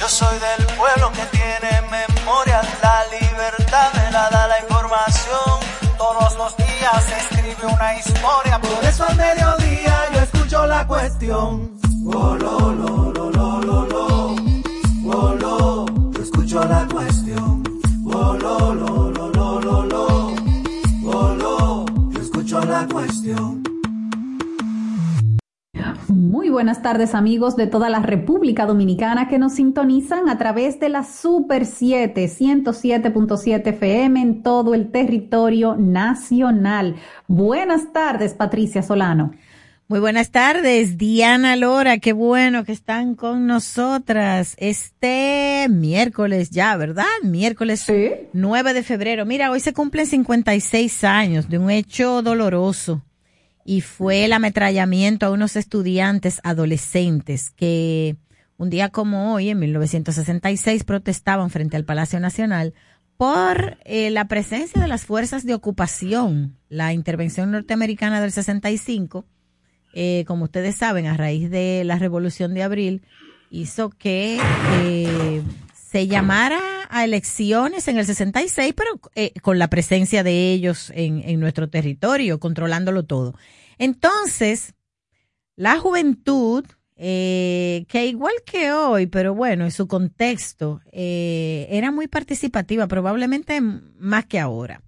Yo soy del pueblo que tiene memoria, la libertad me la da la información. Todos los días se escribe una historia, por eso al mediodía yo escucho la cuestión. Oh, lo, lo, lo, lo, lo, lo. Oh, lo, yo escucho la cuestión. Oh, lo, lo, lo, lo, lo, lo. Oh, lo, yo escucho la cuestión. Muy buenas tardes amigos de toda la República Dominicana que nos sintonizan a través de la Super 7 107.7 FM en todo el territorio nacional. Buenas tardes Patricia Solano. Muy buenas tardes, Diana Lora, qué bueno que están con nosotras este miércoles ya, ¿verdad? Miércoles Sí. 9 de febrero. Mira, hoy se cumplen 56 años de un hecho doloroso y fue el ametrallamiento a unos estudiantes adolescentes que un día como hoy, en 1966, protestaban frente al Palacio Nacional por eh, la presencia de las fuerzas de ocupación, la intervención norteamericana del 65, eh, como ustedes saben, a raíz de la Revolución de Abril, hizo que eh, se llamara a elecciones en el 66, pero eh, con la presencia de ellos en, en nuestro territorio, controlándolo todo. Entonces, la juventud, eh, que igual que hoy, pero bueno, en su contexto, eh, era muy participativa, probablemente más que ahora.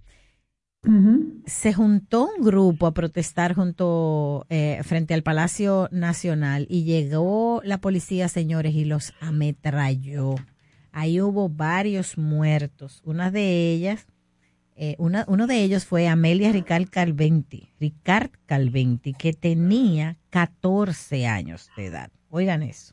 Se juntó un grupo a protestar junto eh, frente al Palacio Nacional y llegó la policía, señores, y los ametralló. Ahí hubo varios muertos. Una de ellas, eh, uno de ellos fue Amelia Ricard Calventi, Ricard Calventi, que tenía 14 años de edad. Oigan eso.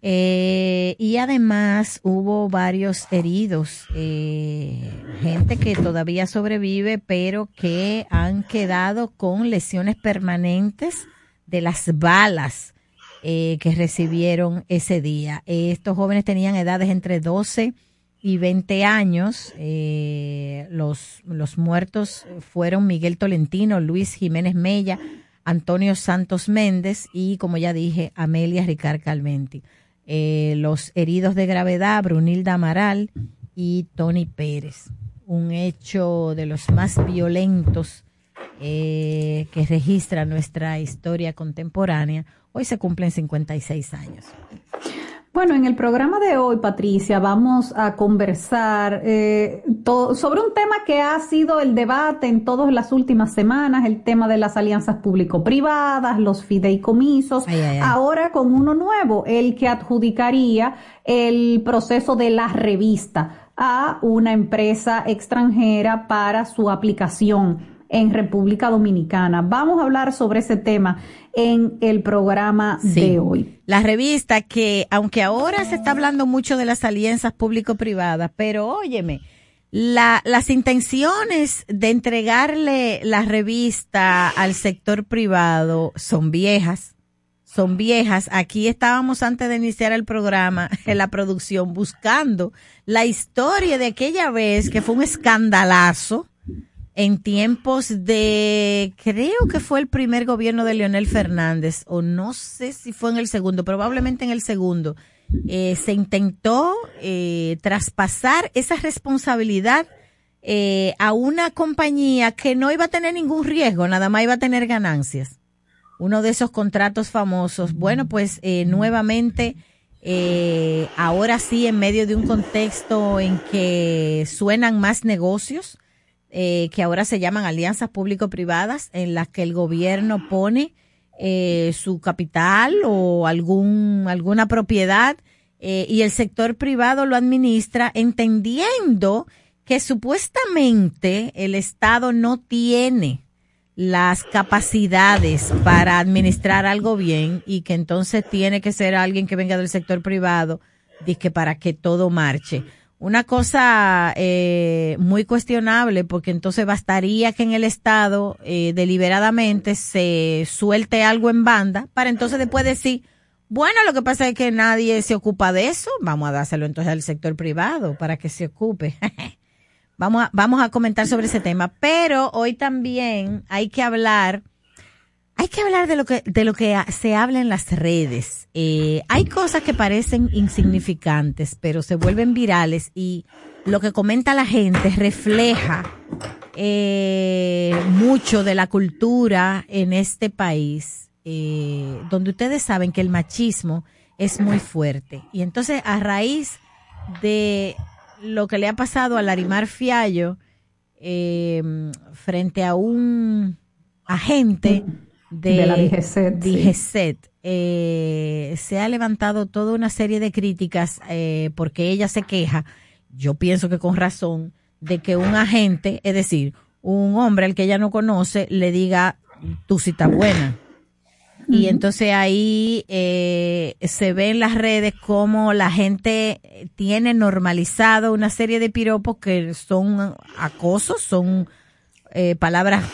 Eh, y además hubo varios heridos, eh, gente que todavía sobrevive, pero que han quedado con lesiones permanentes de las balas que recibieron ese día. Estos jóvenes tenían edades entre 12 y 20 años. Eh, los, los muertos fueron Miguel Tolentino, Luis Jiménez Mella, Antonio Santos Méndez y, como ya dije, Amelia Ricard Calventi. Eh, los heridos de gravedad, Brunilda Amaral y Tony Pérez. Un hecho de los más violentos eh, que registra nuestra historia contemporánea. Hoy se cumplen 56 años. Bueno, en el programa de hoy, Patricia, vamos a conversar eh, sobre un tema que ha sido el debate en todas las últimas semanas, el tema de las alianzas público-privadas, los fideicomisos, Ay, ay, ay. ahora con uno nuevo, el que adjudicaría el proceso de la revista a una empresa extranjera para su aplicación en República Dominicana. Vamos a hablar sobre ese tema en el programa Sí. de hoy. La revista que, aunque ahora se está hablando mucho de las alianzas público-privadas, pero óyeme, la, las intenciones de entregarle la revista al sector privado son viejas. Son viejas. Aquí estábamos antes de iniciar el programa, en la producción, buscando la historia de aquella vez que fue un escandalazo en tiempos de, creo que fue el primer gobierno de Leonel Fernández, o no sé si fue en el segundo, probablemente en el segundo, eh, se intentó eh, traspasar esa responsabilidad eh, a una compañía que no iba a tener ningún riesgo, nada más iba a tener ganancias. Uno de esos contratos famosos. Bueno, pues eh, nuevamente, ahora sí, en medio de un contexto en que suenan más negocios, eh, que ahora se llaman alianzas público-privadas, en las que el gobierno pone eh, su capital o algún, alguna propiedad eh, y el sector privado lo administra entendiendo que supuestamente el Estado no tiene las capacidades para administrar algo bien y que entonces tiene que ser alguien que venga del sector privado que para que todo marche. Una cosa eh, muy cuestionable porque entonces bastaría que en el Estado eh, deliberadamente se suelte algo en banda para entonces después decir, bueno, lo que pasa es que nadie se ocupa de eso, vamos a dárselo entonces al sector privado para que se ocupe. vamos, a, vamos a comentar sobre ese tema, pero hoy también hay que hablar hay que hablar de lo que, de lo que se habla en las redes. Eh, hay cosas que parecen insignificantes, pero se vuelven virales y lo que comenta la gente refleja eh, mucho de la cultura en este país, eh, donde ustedes saben que el machismo es muy fuerte. Y entonces, a raíz de lo que le ha pasado a Larimar Fiallo frente a un agente, de, la DGCET, eh, se ha levantado toda una serie de críticas eh, porque ella se queja, yo pienso que con razón, de que un agente, es decir, un hombre al que ella no conoce, le diga, sí estás buena. Y entonces ahí eh, se ve en las redes como la gente tiene normalizado una serie de piropos que son acosos, son eh, palabras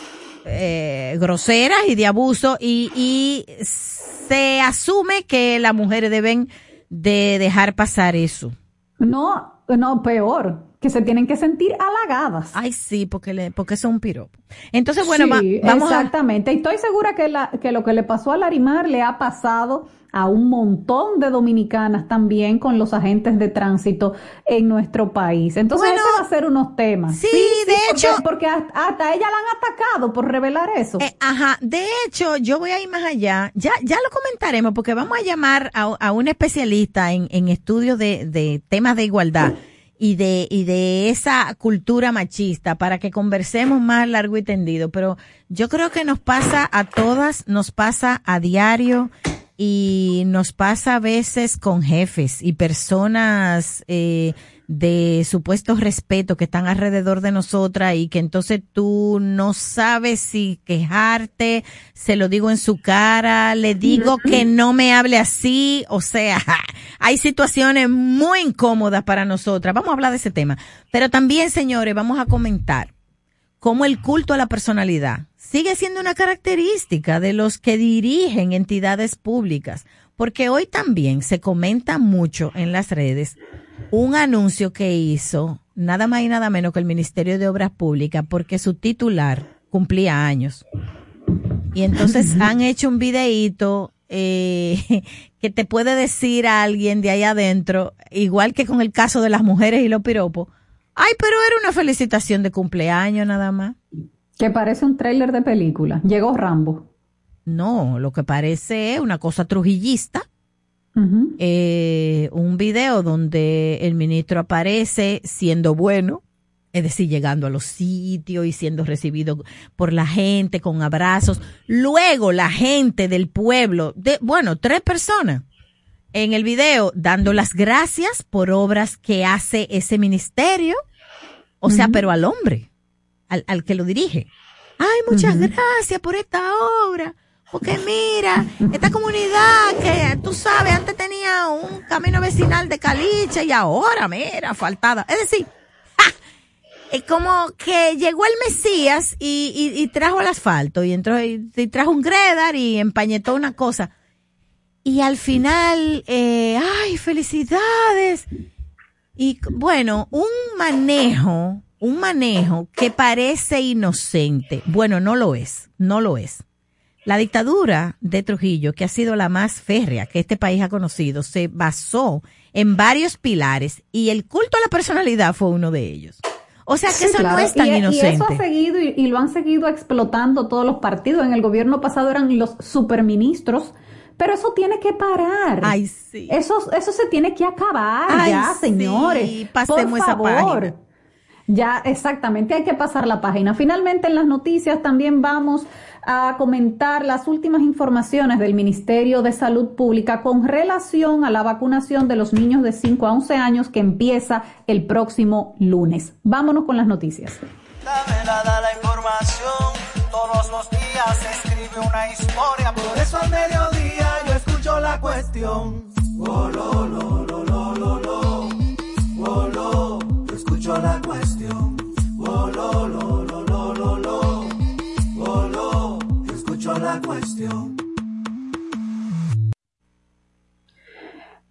eh, groseras y de abuso y, y se asume que las mujeres deben de dejar pasar eso. No, no, peor, que se tienen que sentir halagadas. Ay, sí, porque le, porque es un piropo. Entonces, bueno, sí, vamos exactamente. Y estoy segura que, la, que lo que le pasó a Larimar le ha pasado a un montón de dominicanas también con los agentes de tránsito en nuestro país. Entonces, ese va a ser unos temas. Sí, de hecho. Porque hasta ella la han atacado por revelar eso. Eh, ajá, de hecho, yo voy a ir más allá. Ya, ya lo comentaremos porque vamos a llamar a, a un especialista en, en estudios de, de temas de igualdad y de, y de esa cultura machista para que conversemos más largo y tendido. Pero yo creo que nos pasa a todas, nos pasa a diario y nos pasa a veces con jefes y personas eh, de supuesto respeto que están alrededor de nosotras y que entonces tú no sabes si quejarte, se lo digo en su cara, le digo que no me hable así, o sea, hay situaciones muy incómodas para nosotras. Vamos a hablar de ese tema. Pero también, señores, vamos a comentar cómo el culto a la personalidad sigue siendo una característica de los que dirigen entidades públicas, porque hoy también se comenta mucho en las redes un anuncio que hizo nada más y nada menos que el Ministerio de Obras Públicas, porque su titular cumplía años. Y entonces han hecho un videíto eh, que te puede decir a alguien de ahí adentro, igual que con el caso de las mujeres y los piropos, ay, pero era una felicitación de cumpleaños nada más. Que parece un tráiler de película. Llegó Rambo. No, lo que parece es una cosa trujillista. eh, un video donde el ministro aparece siendo bueno, es decir, llegando a los sitios y siendo recibido por la gente con abrazos. Luego la gente del pueblo, de, bueno, tres personas en el video dando las gracias por obras que hace ese ministerio, o sea, pero al hombre al, al que lo dirige. Ay, muchas gracias por esta obra. Porque mira, esta comunidad que tú sabes, antes tenía un camino vecinal de caliche y ahora, mira, faltada. Es decir, es como que llegó el Mesías y, y, trajo el asfalto y entró y, trajo un gredar y empañetó una cosa. Y al final, eh, ay, felicidades. Y bueno, un manejo un manejo que parece inocente. Bueno, no lo es, no lo es. La dictadura de Trujillo, que ha sido la más férrea que este país ha conocido, se basó en varios pilares y el culto a la personalidad fue uno de ellos. O sea que eso no es tan inocente. Y eso ha seguido y, lo han seguido explotando todos los partidos. En el gobierno pasado eran los superministros, pero eso tiene que parar. Ay, sí. Eso, eso se tiene que acabar ya, señores. Pasemos Por favor. Esa ya, exactamente, hay que pasar la página. Finalmente, en las noticias también vamos a comentar las últimas informaciones del Ministerio de Salud Pública con relación a la vacunación de los niños de 5 a 11 años que empieza el próximo lunes. Vámonos con las noticias. la información, todos los días se escribe una historia, por eso al mediodía yo escucho la cuestión. Oh, lo, lo,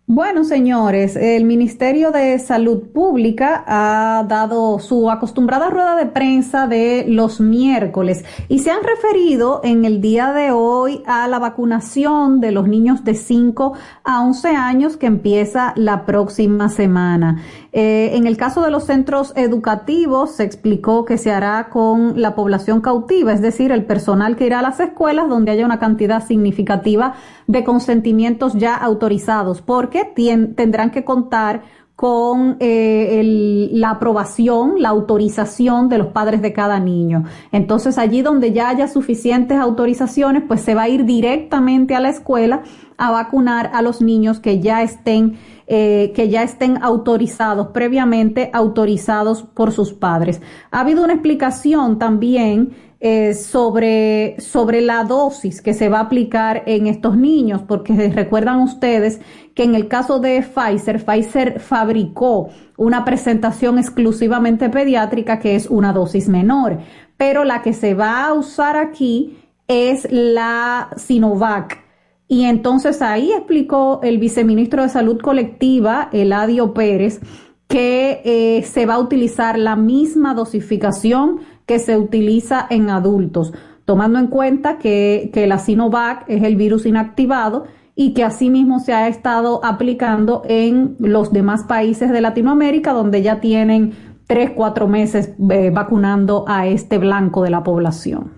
Bueno, señores, el Ministerio de Salud Pública ha dado su acostumbrada rueda de prensa de los miércoles y se han referido en el día de hoy a la vacunación de los niños de 5 a 11 años que empieza la próxima semana. Eh, en el caso de los centros educativos, se explicó que se hará con la población cautiva, es decir, el personal que irá a las escuelas donde haya una cantidad significativa de consentimientos ya autorizados, porque tendrán que contar con eh, la aprobación, la autorización de los padres de cada niño. Entonces, allí donde ya haya suficientes autorizaciones, pues se va a ir directamente a la escuela a vacunar a los niños que ya estén eh, que ya estén autorizados, previamente autorizados por sus padres. Ha habido una explicación también eh, sobre, sobre la dosis que se va a aplicar en estos niños, porque recuerdan ustedes que en el caso de Pfizer, Pfizer fabricó una presentación exclusivamente pediátrica que es una dosis menor, pero la que se va a usar aquí es la Sinovac y entonces ahí explicó el viceministro de Salud Colectiva, Eladio Pérez, que eh, se va a utilizar la misma dosificación que se utiliza en adultos, tomando en cuenta que, que la Sinovac es el virus inactivado y que asimismo se ha estado aplicando en los demás países de Latinoamérica, donde ya tienen tres, cuatro meses eh, vacunando a este blanco de la población.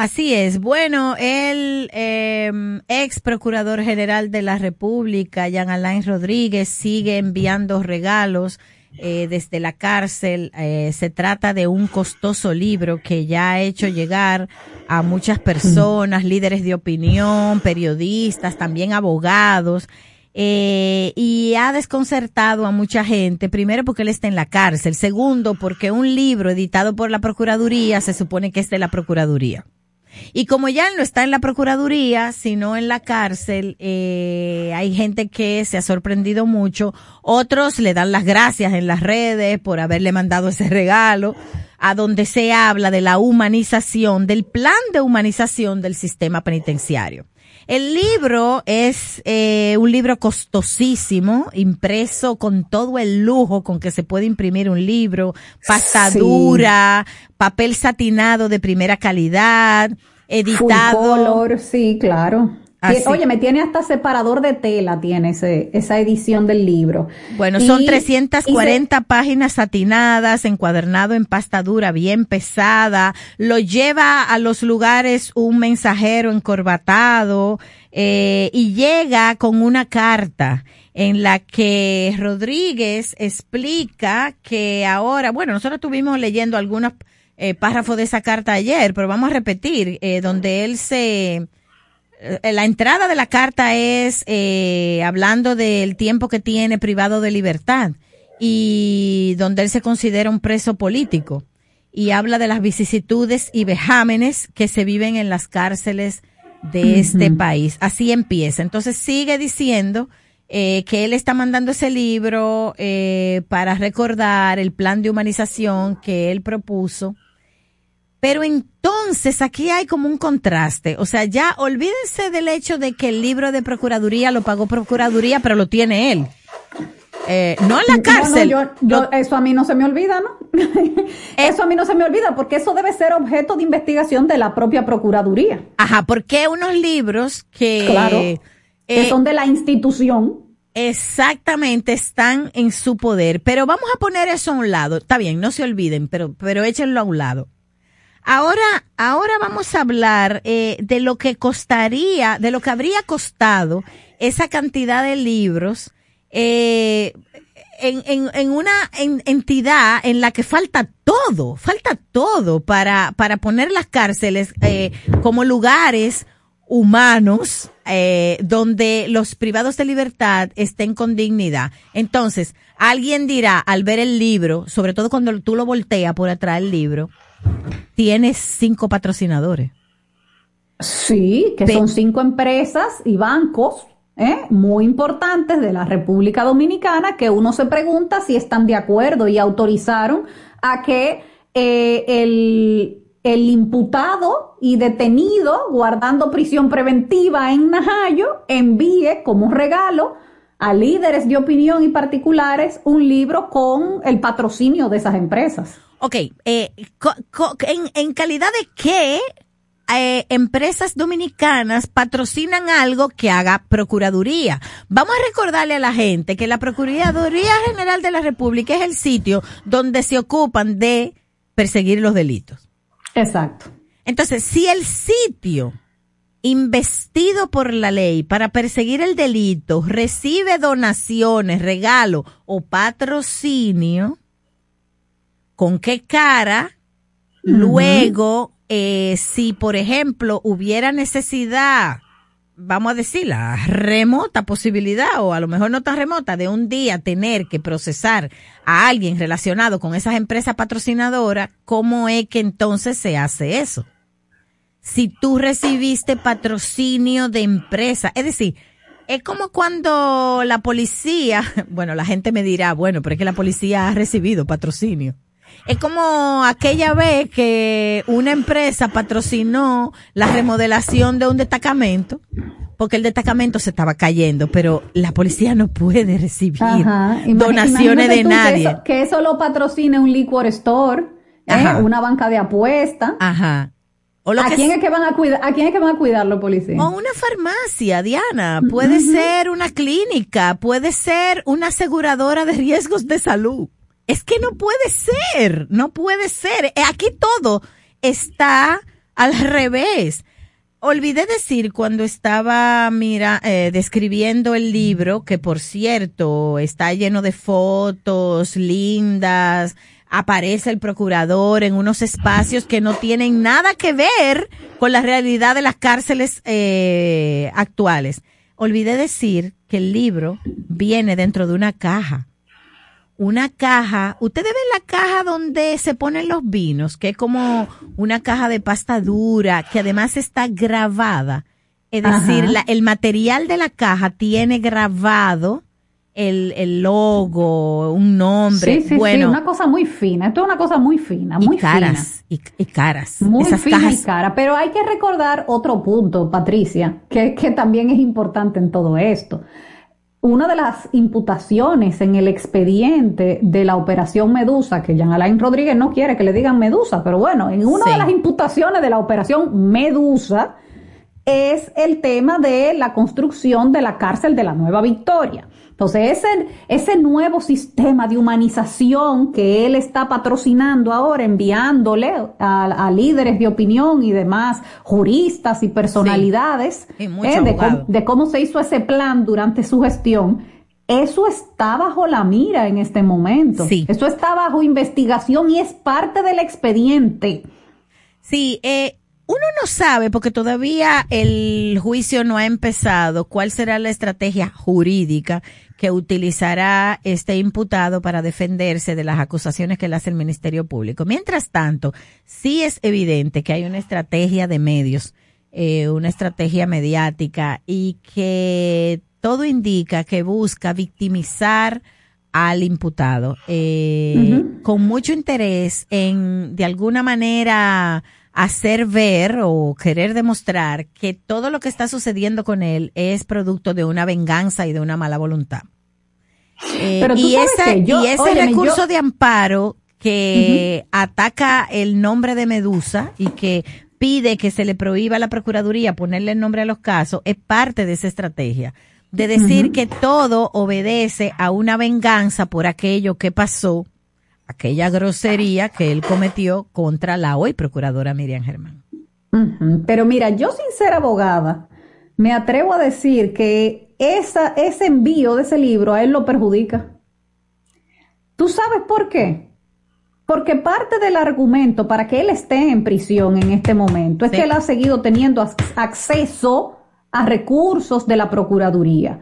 Así es. Bueno, el em, ex procurador general de la República, Jean Alain Rodríguez, sigue enviando regalos eh, desde la cárcel. Eh, se trata de un costoso libro que ya ha hecho llegar a muchas personas, líderes de opinión, periodistas, también abogados. Eh, y ha desconcertado a mucha gente, primero porque él está en la cárcel, segundo porque un libro editado por la Procuraduría se supone que es de la Procuraduría. Y como ya no está en la Procuraduría, sino en la cárcel, eh, hay gente que se ha sorprendido mucho. Otros le dan las gracias en las redes por haberle mandado ese regalo, a donde se habla de la humanización, del plan de humanización del sistema penitenciario. El libro es eh, un libro costosísimo, impreso con todo el lujo con que se puede imprimir un libro, pasta dura, papel satinado de primera calidad, editado. Full color, sí, claro. Oye, me tiene hasta separador de tela, tiene ese, esa edición del libro. Bueno, son 340 páginas satinadas, encuadernado en pasta dura, bien pesada. Lo lleva a los lugares un mensajero encorbatado eh, y llega con una carta en la que Rodríguez explica que ahora, bueno, nosotros estuvimos leyendo algunos eh, párrafos de esa carta ayer, pero vamos a repetir, eh, donde él se la entrada de la carta es eh, hablando del tiempo que tiene privado de libertad y donde él se considera un preso político y habla de las vicisitudes y vejámenes que se viven en las cárceles de este país. Así empieza. Entonces sigue diciendo eh, que él está mandando ese libro eh, para recordar el plan de humanización que él propuso pero entonces aquí hay como un contraste. O sea, ya olvídense del hecho de que el libro de Procuraduría lo pagó Procuraduría, pero lo tiene él. Eh, no en la cárcel. eso a mí no se me olvida, ¿no? eso a mí no se me olvida porque eso debe ser objeto de investigación de la propia Procuraduría. Ajá, porque unos libros que... Claro, que eh, son de la institución. Exactamente, están en su poder. Pero vamos a poner eso a un lado. Está bien, no se olviden, pero, pero échenlo a un lado. Ahora, ahora vamos a hablar eh, de lo que costaría, de lo que habría costado esa cantidad de libros eh, en, en, en, una entidad en la que falta todo, falta todo para, para poner las cárceles eh, como lugares humanos eh, donde los privados de libertad estén con dignidad. Entonces, alguien dirá al ver el libro, sobre todo cuando tú lo volteas por atrás del libro, tienes cinco patrocinadores. Sí, que son cinco empresas y bancos ¿eh? muy importantes de la República Dominicana que uno se pregunta si están de acuerdo y autorizaron a que eh, el, el imputado y detenido guardando prisión preventiva en Najayo envíe como regalo a líderes de opinión y particulares un libro con el patrocinio de esas empresas. Ok, eh, en, en, calidad de qué eh, empresas dominicanas patrocinan algo que haga Procuraduría. Vamos a recordarle a la gente que la Procuraduría General de la República es el sitio donde se ocupan de perseguir los delitos. Exacto. Entonces, si el sitio investido por la ley para perseguir el delito recibe donaciones, regalo o patrocinio, ¿con qué cara luego, eh, si por ejemplo hubiera necesidad, vamos a decir, la remota posibilidad o a lo mejor no tan remota de un día tener que procesar a alguien relacionado con esas empresas patrocinadoras, ¿cómo es que entonces se hace eso? si tú recibiste patrocinio de empresa. Es decir, es como cuando la policía, bueno, la gente me dirá, bueno, pero es que la policía ha recibido patrocinio. Es como aquella vez que una empresa patrocinó la remodelación de un destacamento, porque el destacamento se estaba cayendo, pero la policía no puede recibir donaciones de nadie. Que eso, lo patrocine un liquor store, ¿eh? una banca de apuesta. Ajá. ¿A, quién es que van a cuidar, ¿A quién es que van a cuidar los policías? O una farmacia, Diana. Puede ser una clínica. Puede ser una aseguradora de riesgos de salud. Es que no puede ser. No puede ser. Eh, aquí todo está al revés. Olvidé decir cuando estaba, mira, eh, describiendo el libro, que por cierto está lleno de fotos lindas, aparece el procurador en unos espacios que no tienen nada que ver con la realidad de las cárceles eh, actuales. Olvidé decir que el libro viene dentro de una caja. Una caja, ustedes ven la caja donde se ponen los vinos, que es como una caja de pasta dura, que además está grabada. Es decir, el material de la caja tiene grabado el, el logo, un nombre. Sí, sí, bueno, sí, una cosa muy fina. Esto es una cosa muy fina, muy caras, Y, caras. Muy fina y cara. Pero hay que recordar otro punto, Patricia, que, que también es importante en todo esto. Una de las imputaciones en el expediente de la operación Medusa, que Jean Alain Rodríguez no quiere que le digan Medusa, pero bueno, en una de las imputaciones de la operación Medusa es el tema de la construcción de la cárcel de la Nueva Victoria. Entonces, ese, ese nuevo sistema de humanización que él está patrocinando ahora, enviándole a, líderes de opinión y demás juristas y personalidades eh, de, cómo, se hizo ese plan durante su gestión, eso está bajo la mira en este momento. Sí. Eso está bajo investigación y es parte del expediente. Sí, eh, uno no sabe, porque todavía el juicio no ha empezado, cuál será la estrategia jurídica que utilizará este imputado para defenderse de las acusaciones que le hace el Ministerio Público. Mientras tanto, sí es evidente que hay una estrategia de medios, eh, una estrategia mediática y que todo indica que busca victimizar al imputado eh, con mucho interés en de alguna manera hacer ver o querer demostrar que todo lo que está sucediendo con él es producto de una venganza y de una mala voluntad. Eh, y, ese recurso de amparo que ataca el nombre de Medusa y que pide que se le prohíba a la Procuraduría ponerle el nombre a los casos es parte de esa estrategia. De decir que todo obedece a una venganza por aquello que pasó aquella grosería que él cometió contra la hoy procuradora Miriam Germán. Pero mira, yo sin ser abogada, me atrevo a decir que esa, ese envío de ese libro a él lo perjudica. ¿Tú sabes por qué? Porque parte del argumento para que él esté en prisión en este momento es que él ha seguido teniendo acceso a recursos de la Procuraduría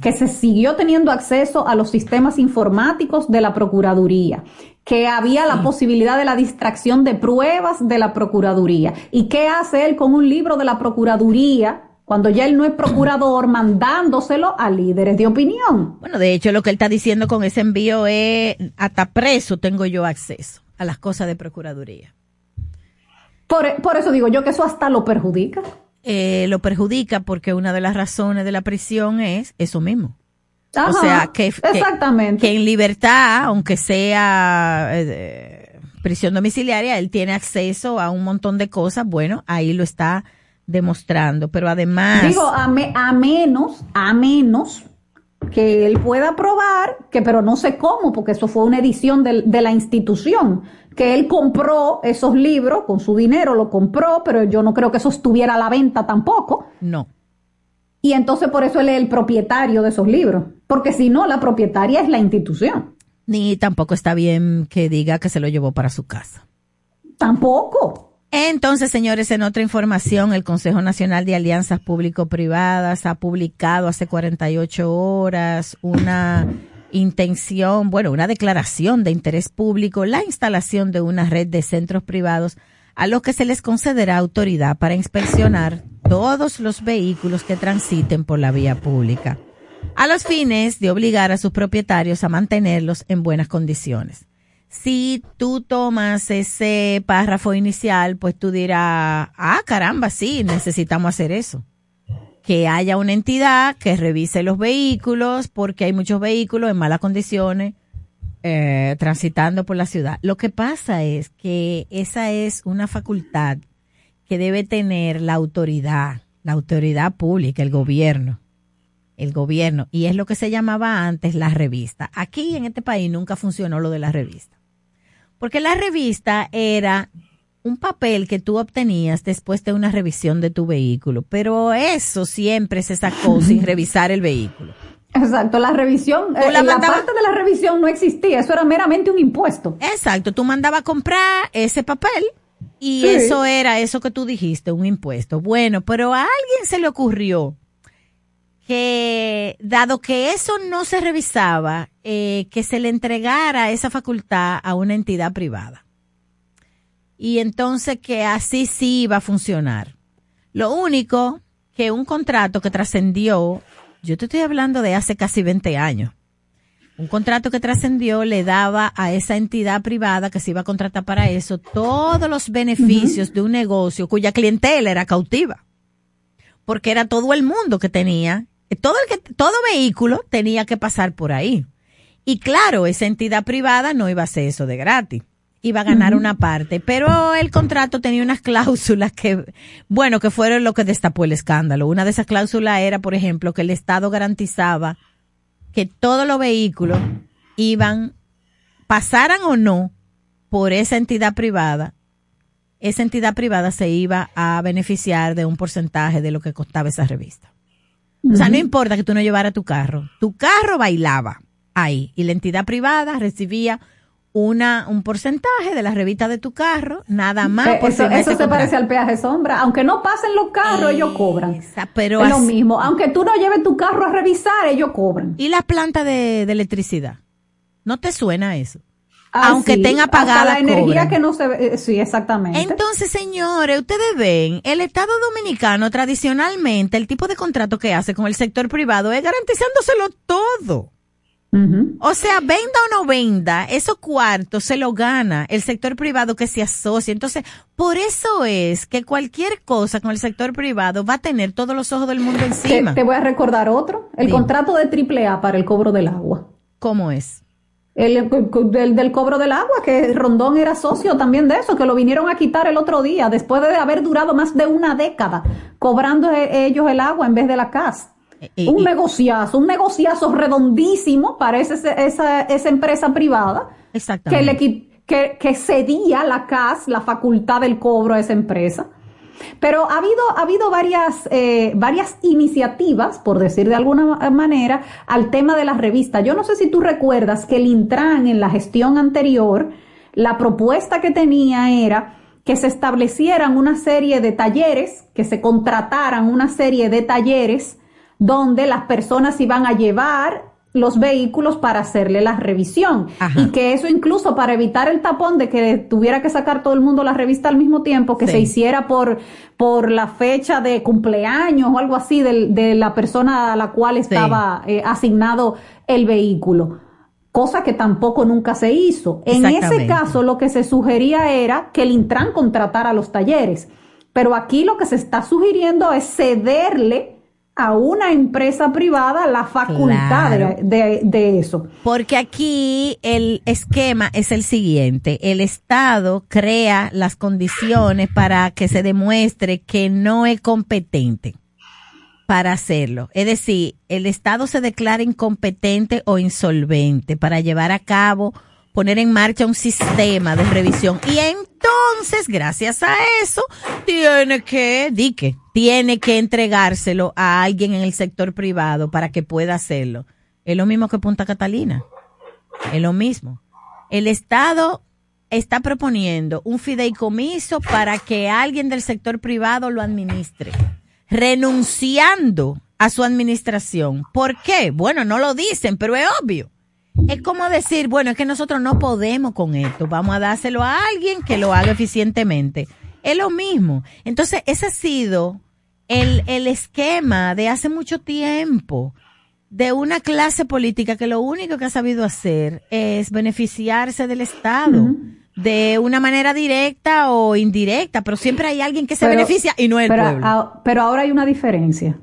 que se siguió teniendo acceso a los sistemas informáticos de la Procuraduría, que había la posibilidad de la distracción de pruebas de la Procuraduría. ¿Y qué hace él con un libro de la Procuraduría? Cuando ya él no es procurador, mandándoselo a líderes de opinión. Bueno, de hecho, lo que él está diciendo con ese envío es, hasta preso tengo yo acceso a las cosas de Procuraduría. Por, por eso digo yo que eso hasta lo perjudica. Eh, lo perjudica porque una de las razones de la prisión es eso mismo. o sea, que, exactamente. que, en libertad, aunque sea eh, prisión domiciliaria, él tiene acceso a un montón de cosas. Bueno, ahí lo está demostrando, pero además... Digo, a, a menos, a menos que él pueda probar, que pero no sé cómo, porque eso fue una edición de, de, la institución, que él compró esos libros con su dinero, lo compró, pero yo no creo que eso estuviera a la venta tampoco. No. Y entonces por eso él es el propietario de esos libros, porque si no, la propietaria es la institución. Ni tampoco está bien que diga que se lo llevó para su casa. Tampoco. Entonces, señores, en otra información, el Consejo Nacional de Alianzas Público-Privadas ha publicado hace 48 horas una intención, bueno, una declaración de interés público, la instalación de una red de centros privados a los que se les concederá autoridad para inspeccionar todos los vehículos que transiten por la vía pública, a los fines de obligar a sus propietarios a mantenerlos en buenas condiciones si tú tomas ese párrafo inicial, pues tú dirás, ah, caramba, sí, necesitamos hacer eso. Que haya una entidad que revise los vehículos, porque hay muchos vehículos en malas condiciones eh, transitando por la ciudad. Lo que pasa es que esa es una facultad que debe tener la autoridad, la autoridad pública, el gobierno el gobierno, y es lo que se llamaba antes la revista. Aquí en este país nunca funcionó lo de la revista. Porque la revista era un papel que tú obtenías después de una revisión de tu vehículo, pero eso siempre se sacó sin revisar el vehículo. Exacto, la revisión, eh, la, parte de la revisión no existía, eso era meramente un impuesto. Exacto, tú mandabas a comprar ese papel y eso era eso que tú dijiste, un impuesto. Bueno, pero a alguien se le ocurrió que dado que eso no se revisaba, eh, que se le entregara esa facultad a una entidad privada. Y entonces que así sí iba a funcionar. Lo único que un contrato que trascendió, yo te estoy hablando de hace casi 20 años, un contrato que trascendió le daba a esa entidad privada que se iba a contratar para eso todos los beneficios de un negocio cuya clientela era cautiva. Porque era todo el mundo que tenía todo el que, todo vehículo tenía que pasar por ahí. Y claro, esa entidad privada no iba a hacer eso de gratis. Iba a ganar una parte, pero el contrato tenía unas cláusulas que, bueno, que fueron lo que destapó el escándalo. Una de esas cláusulas era, por ejemplo, que el Estado garantizaba que todos los vehículos iban, pasaran o no por esa entidad privada, esa entidad privada se iba a beneficiar de un porcentaje de lo que costaba esa revista. O sea, no importa que tú no llevara tu carro. Tu carro bailaba ahí y la entidad privada recibía una un porcentaje de la revista de tu carro, nada más. Eh, eso, eso se parece al peaje sombra. Aunque no pasen los carros, ellos cobran. Pero es lo mismo. Aunque tú no lleves tu carro a revisar, ellos cobran. ¿Y la planta de electricidad? ¿No te suena eso? Ah, aunque tenga apagada la energía que no se ve, eh, sí, exactamente. Entonces, señores, ustedes ven, el Estado Dominicano tradicionalmente, el tipo de contrato que hace con el sector privado es garantizándoselo todo. O sea, venda o no venda, esos cuartos se lo gana el sector privado que se asocia. Entonces, por eso es que cualquier cosa con el sector privado va a tener todos los ojos del mundo encima. Te, voy a recordar otro, el contrato de AAA para el cobro del agua. ¿Cómo es? El, del, cobro del agua, que Rondón era socio también de eso, que lo vinieron a quitar el otro día, después de haber durado más de una década cobrando e, ellos el agua en vez de la CAS. un negociazo, un negociazo redondísimo para esa, esa empresa privada que, le, que, que cedía la CAS la facultad del cobro a esa empresa pero ha habido, ha habido varias, eh, varias iniciativas, por decir de alguna manera, al tema de las revistas. Yo no sé si tú recuerdas que el Intran en la gestión anterior, la propuesta que tenía era que se establecieran una serie de talleres, que se contrataran una serie de talleres donde las personas iban a llevar los vehículos para hacerle la revisión. Y que eso incluso para evitar el tapón de que tuviera que sacar todo el mundo la revista al mismo tiempo, que se hiciera por, por la fecha de cumpleaños o algo así de, la persona a la cual estaba eh, asignado el vehículo. Cosa que tampoco nunca se hizo. En ese caso, lo que se sugería era que el Intran contratara los talleres. Pero aquí lo que se está sugiriendo es cederle a una empresa privada la facultad de, de, eso. Porque aquí el esquema es el siguiente. El Estado crea las condiciones para que se demuestre que no es competente para hacerlo. Es decir, el Estado se declara incompetente o insolvente para llevar a cabo poner en marcha un sistema de revisión. Y entonces, gracias a eso, tiene que, di que, tiene que entregárselo a alguien en el sector privado para que pueda hacerlo. Es lo mismo que Punta Catalina. Es lo mismo. El Estado está proponiendo un fideicomiso para que alguien del sector privado lo administre, renunciando a su administración. ¿Por qué? Bueno, no lo dicen, pero es obvio es como decir, bueno, es que nosotros no podemos con esto, vamos a dárselo a alguien que lo haga eficientemente. Es lo mismo. Entonces, ese ha sido el, el esquema de hace mucho tiempo de una clase política que lo único que ha sabido hacer es beneficiarse del Estado. De una manera directa o indirecta, pero siempre hay alguien que se beneficia y no el pero, pueblo. pero ahora hay una diferencia.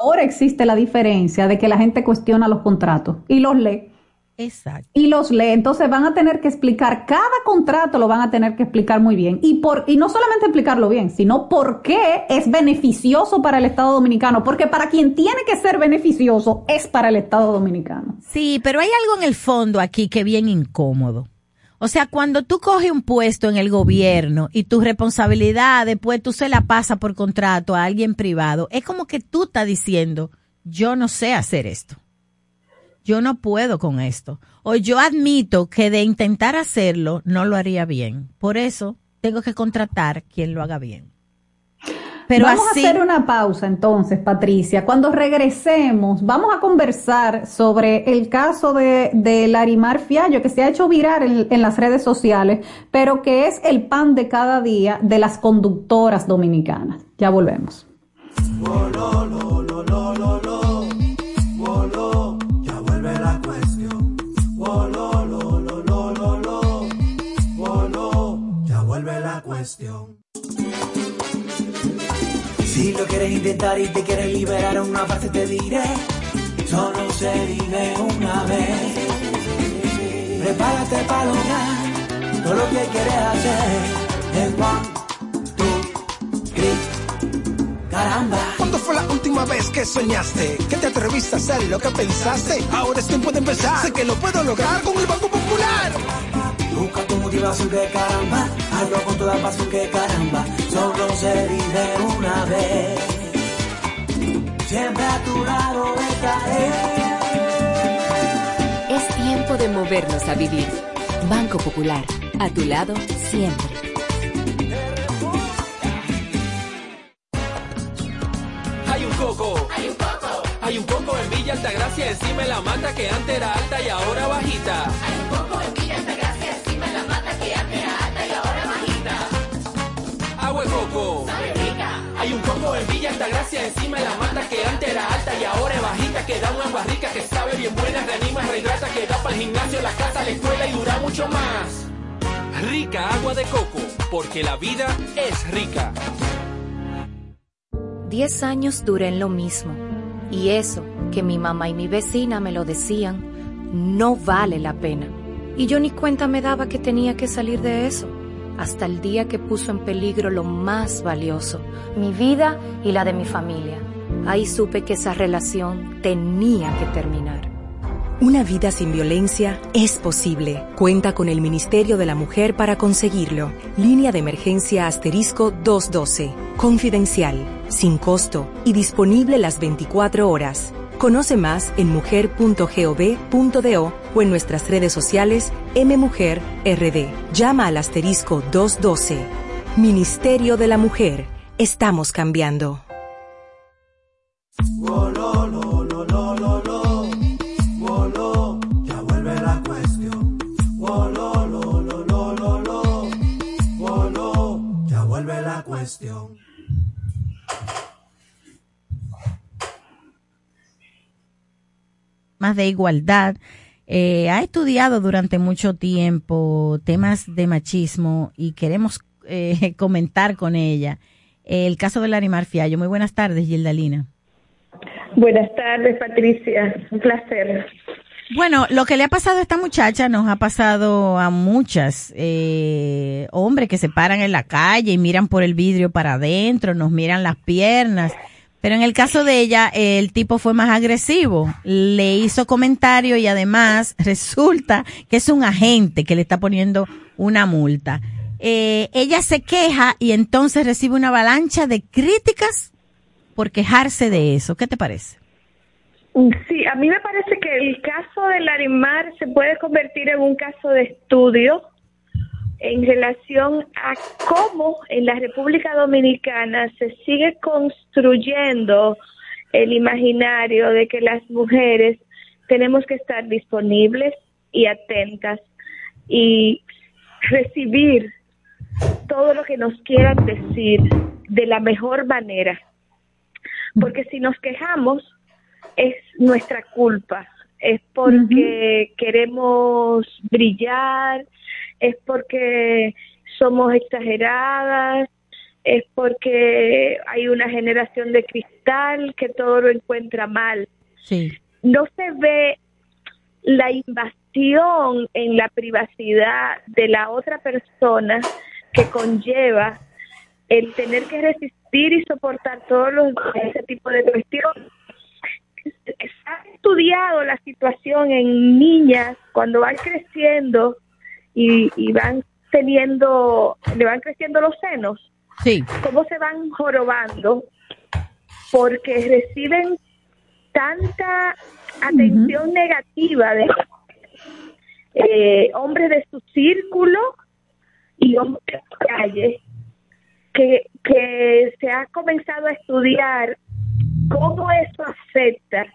Ahora existe la diferencia de que la gente cuestiona los contratos y los lee. Exacto. Y los lee. Entonces van a tener que explicar, cada contrato lo van a tener que explicar muy bien. Y, por, y no solamente explicarlo bien, sino por qué es beneficioso para el Estado Dominicano. Porque para quien tiene que ser beneficioso es para el Estado Dominicano. Sí, pero hay algo en el fondo aquí que es bien incómodo. O sea, cuando tú coges un puesto en el gobierno y tu responsabilidad después tú se la pasas por contrato a alguien privado, es como que tú estás diciendo, yo no sé hacer esto yo no puedo con esto. O yo admito que de intentar hacerlo no lo haría bien. Por eso tengo que contratar quien lo haga bien. Pero vamos a hacer una pausa entonces, Patricia. Cuando regresemos, vamos a conversar sobre el caso de, de Larimar Fiallo, que se ha hecho virar en, en, las redes sociales, pero que es el pan de cada día de las conductoras dominicanas. Ya volvemos. Si lo quieres intentar y te quieres liberar una parte te diré, solo se vive una vez. Prepárate para lograr todo lo que quieres hacer. El one, two, three, caramba. ¿Cuándo fue la última vez que soñaste? Que te atreviste a hacer lo que pensaste? Ahora es tiempo de empezar. Sé que lo puedo lograr con el Banco Popular. Busca tu motivación que caramba, hazlo con toda pasión que caramba, solo se vive una vez. Siempre a tu lado estaré. Es tiempo de movernos a vivir. Banco Popular, a tu lado siempre. Hay un coco. Hay un coco. Hay un coco en Villa Altagracia encima de la mata que antes era alta y ahora bajita. Hay Agua de coco. Sabe rica. Hay un coco en Villa Altagracia encima de la mata que antes era alta y ahora es bajita. Que da una barrica que sabe bien buena, reanima, rehidrata, que da para el gimnasio, la casa, la escuela y dura mucho más. Rica agua de coco, porque la vida es rica. Diez años duré en lo mismo. Y eso, que mi mamá y mi vecina me lo decían, no vale la pena. Y yo ni cuenta me daba que tenía que salir de eso, hasta el día que puso en peligro lo más valioso, mi vida y la de mi familia. Ahí supe que esa relación tenía que terminar. Una vida sin violencia es posible. Cuenta con el Ministerio de la Mujer para conseguirlo. Línea de emergencia asterisco 212. Confidencial, sin costo y disponible las 24 horas. Conoce más en mujer.gov.do o en nuestras redes sociales MMujerRD. Llama al asterisco 212. Ministerio de la Mujer. Estamos cambiando. Más de igualdad. Eh, ha estudiado durante mucho tiempo temas de machismo y queremos eh, comentar con ella el caso del animal Fiallo. Muy buenas tardes, Gildalina. Buenas tardes, Patricia. Un placer. Bueno, lo que le ha pasado a esta muchacha nos ha pasado a muchas eh, hombres que se paran en la calle y miran por el vidrio para adentro, nos miran las piernas. Pero en el caso de ella, el tipo fue más agresivo. Le hizo comentario y además resulta que es un agente que le está poniendo una multa. Eh, ella se queja y entonces recibe una avalancha de críticas por quejarse de eso. ¿Qué te parece? Sí, a mí me parece que el caso de Larimar se puede convertir en un caso de estudio en relación a cómo en la República Dominicana se sigue construyendo el imaginario de que las mujeres tenemos que estar disponibles y atentas y recibir todo lo que nos quieran decir de la mejor manera. Porque si nos quejamos, es nuestra culpa, es porque queremos brillar, es porque somos exageradas, es porque hay una generación de cristal que todo lo encuentra mal. Sí. No se ve la invasión en la privacidad de la otra persona que conlleva el tener que resistir y soportar todos los ese tipo de cuestiones se ha estudiado la situación en niñas cuando van creciendo y, y van teniendo, le van creciendo los senos, Sí. cómo se van jorobando porque reciben tanta atención negativa de eh, hombres de su círculo y hombres de la calle que, que se ha comenzado a estudiar cómo eso afecta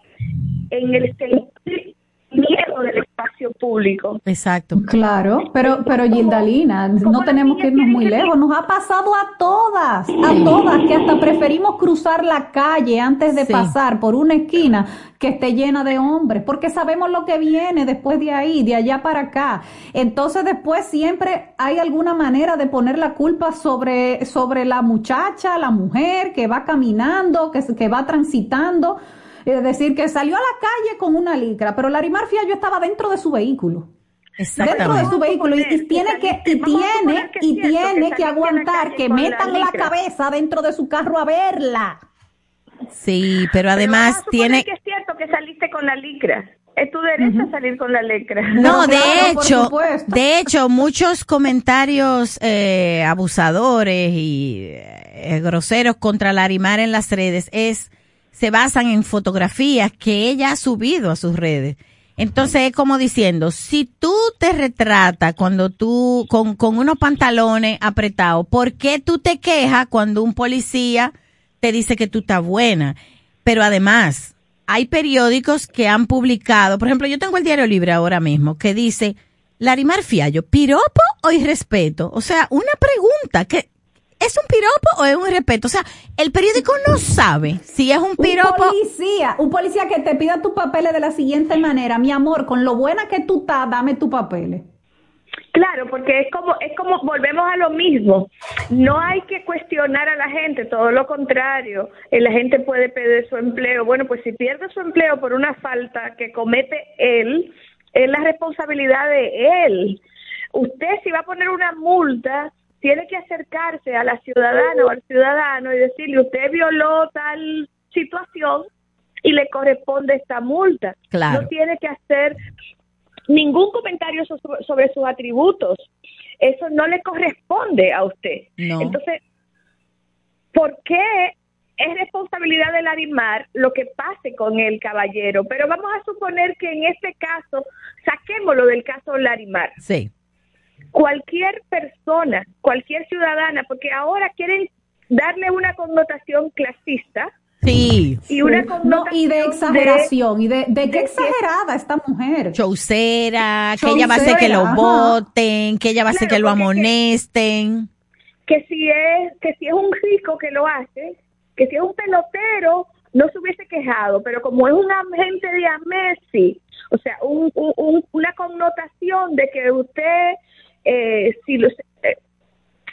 en el sentir miedo del espacio público. Exacto. Claro, pero, pero Gildalina, no tenemos que irnos muy lejos. Nos ha pasado a todas, a todas, que hasta preferimos cruzar la calle antes de Sí. pasar por una esquina que esté llena de hombres, porque sabemos lo que viene después de ahí, de allá para acá. Entonces después siempre hay alguna manera de poner la culpa sobre, sobre la muchacha, la mujer que va caminando, que, se- que va transitando. Es decir, que salió a la calle con una licra, pero Larimar Fiallo estaba dentro de su vehículo. Dentro de su vehículo y, y tiene que y tiene que y que tiene que aguantar que la metan la cabeza dentro de su carro a verla. Sí, pero además tiene... que es cierto que saliste con la licra. Es tu derecho salir con la licra. No, de claro, hecho, de hecho, muchos comentarios eh, abusadores y eh, groseros contra Larimar en las redes es se basan en fotografías que ella ha subido a sus redes. Entonces es como diciendo, si tú te retratas cuando tú con, con unos pantalones apretados, ¿por qué tú te quejas cuando un policía te dice que tú estás buena? Pero además, hay periódicos que han publicado, por ejemplo, yo tengo el Diario Libre ahora mismo, que dice, Larimar Fiallo, ¿piropo o irrespeto? O sea, una pregunta, que ¿es un piropo o es un irrespeto? O sea, el periódico no sabe si es un piropo. Un policía, un policía que te pida tus papeles de la siguiente manera, mi amor, con lo buena que tú estás, dame tus papeles. Claro, porque es como, es como, volvemos a lo mismo. No hay que cuestionar a la gente, todo lo contrario. Eh, La gente puede perder su empleo. Bueno, pues si pierde su empleo por una falta que comete él, es la responsabilidad de él. Usted si va a poner una multa, tiene que acercarse a la ciudadana o al ciudadano y decirle, usted violó tal situación y le corresponde esta multa. Claro. No tiene que hacer ningún comentario so- sobre sus atributos. Eso no le corresponde a usted. No. Entonces, ¿por qué es responsabilidad del Larimar lo que pase con el caballero? Pero vamos a suponer que en este caso, saquémoslo del caso Larimar. Sí. Cualquier persona, cualquier ciudadana, porque ahora quieren darle una connotación clasista Sí. y una No, y de exageración, y de, de qué de que- exagerada esta mujer. Chaucera, que ella va a hacer que lo voten, que ella va a hacer Claro, que lo que- amonesten. que si es que si es un rico que lo hace, que si es un pelotero no se hubiese quejado, pero como es un agente de a Messi, o sea, un- un- un- una connotación de que usted eh, si los, eh,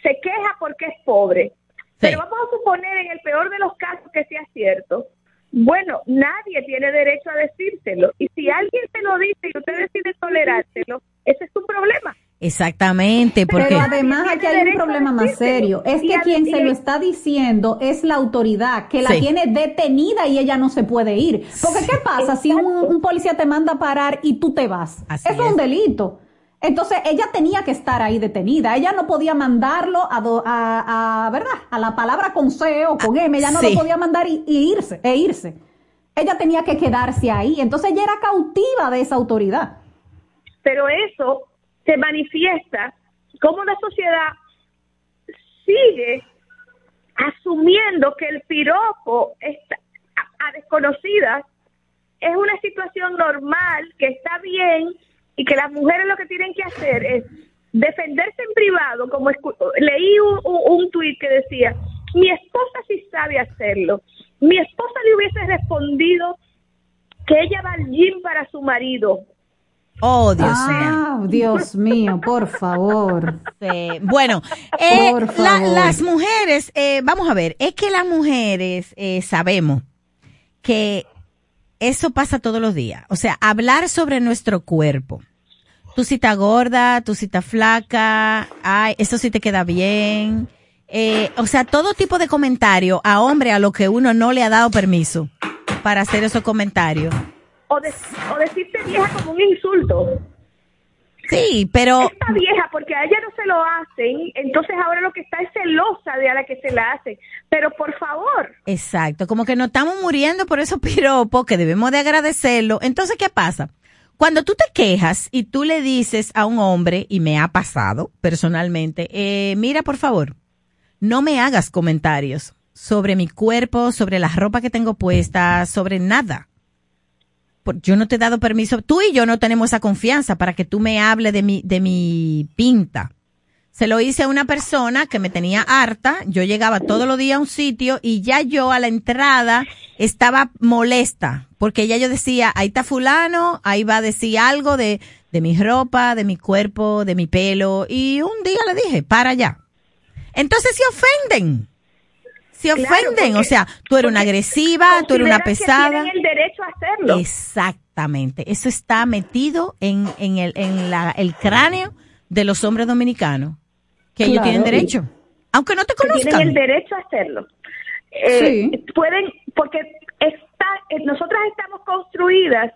se queja porque es pobre. Pero vamos a suponer en el peor de los casos que sea cierto. Bueno, nadie tiene derecho a decírselo. Y si alguien te lo dice y usted decide tolerárselo, ese es su problema. Exactamente, porque además aquí hay un problema más serio, es que quien se lo está diciendo es la autoridad, que la tiene detenida y ella no se puede ir. Porque ¿qué pasa si un, policía te manda a parar y tú te vas? Eso es un delito. Entonces ella tenía que estar ahí detenida. Ella no podía mandarlo a, do- a, a, ¿verdad? A la palabra con C o con M. Ella no Sí. lo podía mandar y, y irse, e irse. Ella tenía que quedarse ahí. Entonces ella era cautiva de esa autoridad. pero eso se manifiesta como la sociedad sigue asumiendo que el piropo está, a, a desconocidas es una situación normal, que está bien y que las mujeres lo que tienen que hacer es defenderse en privado, como escu- leí un, un, un tuit que decía, mi esposa sí sabe hacerlo, mi esposa le hubiese respondido que ella va al gym para su marido, oh Dios mío. ah, Dios mío, por favor. Sí. Bueno, eh, Por la- favor. las mujeres, eh, vamos a ver, es que las mujeres eh, sabemos que eso pasa todos los días. O sea, hablar sobre nuestro cuerpo. Si estás gorda, si estás flaca, ay, eso sí te queda bien. Eh, o sea, todo tipo de comentario a hombre a lo que uno no le ha dado permiso para hacer esos comentarios. o, de- o decirte vieja como un insulto. Sí, pero Esta vieja, porque a ella no se lo hacen, entonces ahora lo que está es celosa de a la que se la hacen. Pero por favor, Exacto, como que nos estamos muriendo por esos piropos que debemos de agradecerlo. Entonces, ¿qué pasa? Cuando tú te quejas y tú le dices a un hombre, y me ha pasado personalmente, eh, mira, por favor, no me hagas comentarios sobre mi cuerpo, sobre la ropa que tengo puesta, sobre nada. Yo no te he dado permiso, tú y yo no tenemos esa confianza para que tú me hables de mi, de mi pinta. Se lo hice a una persona que me tenía harta. Yo llegaba todos los días a un sitio y ya yo a la entrada estaba molesta porque ya yo decía, ahí está fulano, ahí va a decir algo de, de mi ropa, de mi cuerpo, de mi pelo. Y un día le dije, para allá. Entonces se ofenden. Se ofenden. o sea, tú eres una agresiva, tú eres una que pesada. tienen el derecho a hacerlo. Exactamente. Eso está metido en, en, el, en la, el cráneo de los hombres dominicanos. Que ellos tienen derecho. Aunque no te que tienen conozcan. el derecho a hacerlo. Eh, Sí. Pueden, porque está, eh, nosotras estamos construidas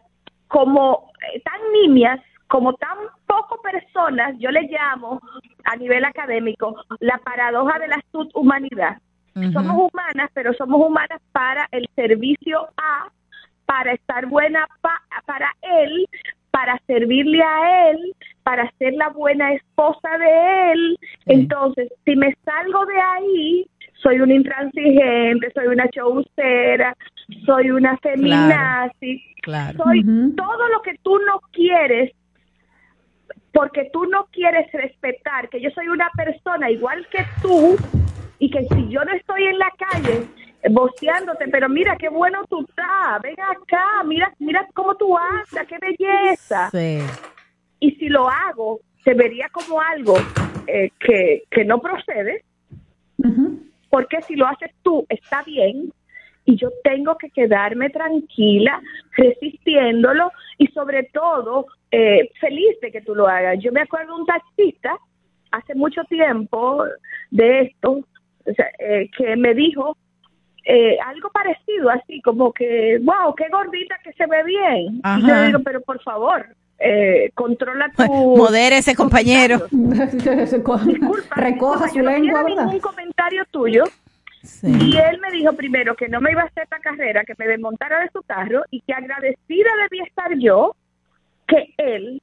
como eh, tan nimias, como tan poco personas, yo le llamo a nivel académico la paradoja de la subhumanidad. Somos humanas, pero somos humanas para el servicio a, para estar buena pa- para él, para servirle a él, para ser la buena esposa de él. Entonces, si me salgo de ahí, soy una intransigente, soy una chaucera, soy una feminazi, Claro. soy todo lo que tú no quieres porque tú no quieres respetar que yo soy una persona igual que tú y que si yo no estoy en la calle eh, voceándote, pero mira qué bueno tú estás, ven acá, mira, mira cómo tú andas, qué belleza. Sí. Y si lo hago, se vería como algo eh, que, que no procede, porque si lo haces tú está bien y yo tengo que quedarme tranquila resistiéndolo y sobre todo eh, feliz de que tú lo hagas. Yo me acuerdo de un taxista hace mucho tiempo de esto o sea, eh, que me dijo eh, algo parecido así como que wow qué gordita que se ve bien y yo le digo pero por favor eh, controla tu Modere ese compañero. Disculpa, Recoja su no lengua, comentario tuyo. Sí. Y él me dijo primero que no me iba a hacer la carrera, que me desmontara de su carro y que agradecida debía estar yo que él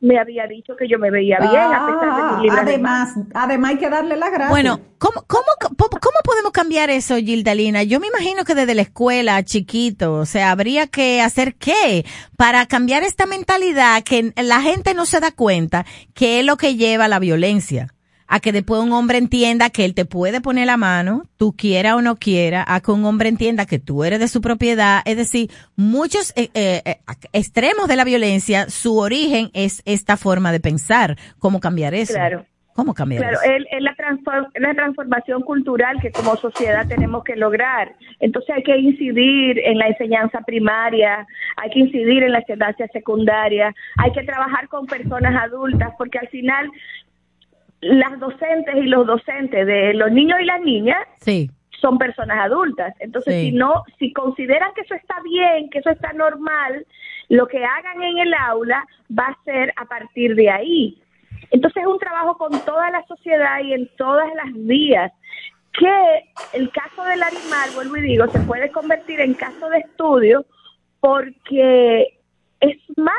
me había dicho que yo me veía bien a pesar de Ah, mis libras de además, además hay que darle la gracia. Bueno, ¿cómo, cómo, cómo, cómo podemos cambiar eso, Gildalina? Yo me imagino que desde la escuela, chiquito, o sea, habría que hacer qué para cambiar esta mentalidad que la gente no se da cuenta que es lo que lleva a la violencia. A que después un hombre entienda que él te puede poner la mano, tú quiera o no quiera, a que un hombre entienda que tú eres de su propiedad. Es decir, muchos eh, eh, eh, extremos de la violencia, su origen es esta forma de pensar. ¿Cómo cambiar eso? Claro. ¿Cómo cambiar Claro, eso? es, es la, transfor- la transformación cultural que como sociedad tenemos que lograr. Entonces hay que incidir en la enseñanza primaria, hay que incidir en la enseñanza secundaria, hay que trabajar con personas adultas, porque al final las docentes y los docentes de los niños y las niñas Sí, son personas adultas. Entonces, Sí. si no, si consideran que eso está bien, que eso está normal, lo que hagan en el aula va a ser a partir de ahí. Entonces, es un trabajo con toda la sociedad y en todas las vías que el caso de Larimar, vuelvo y digo, se puede convertir en caso de estudio porque es más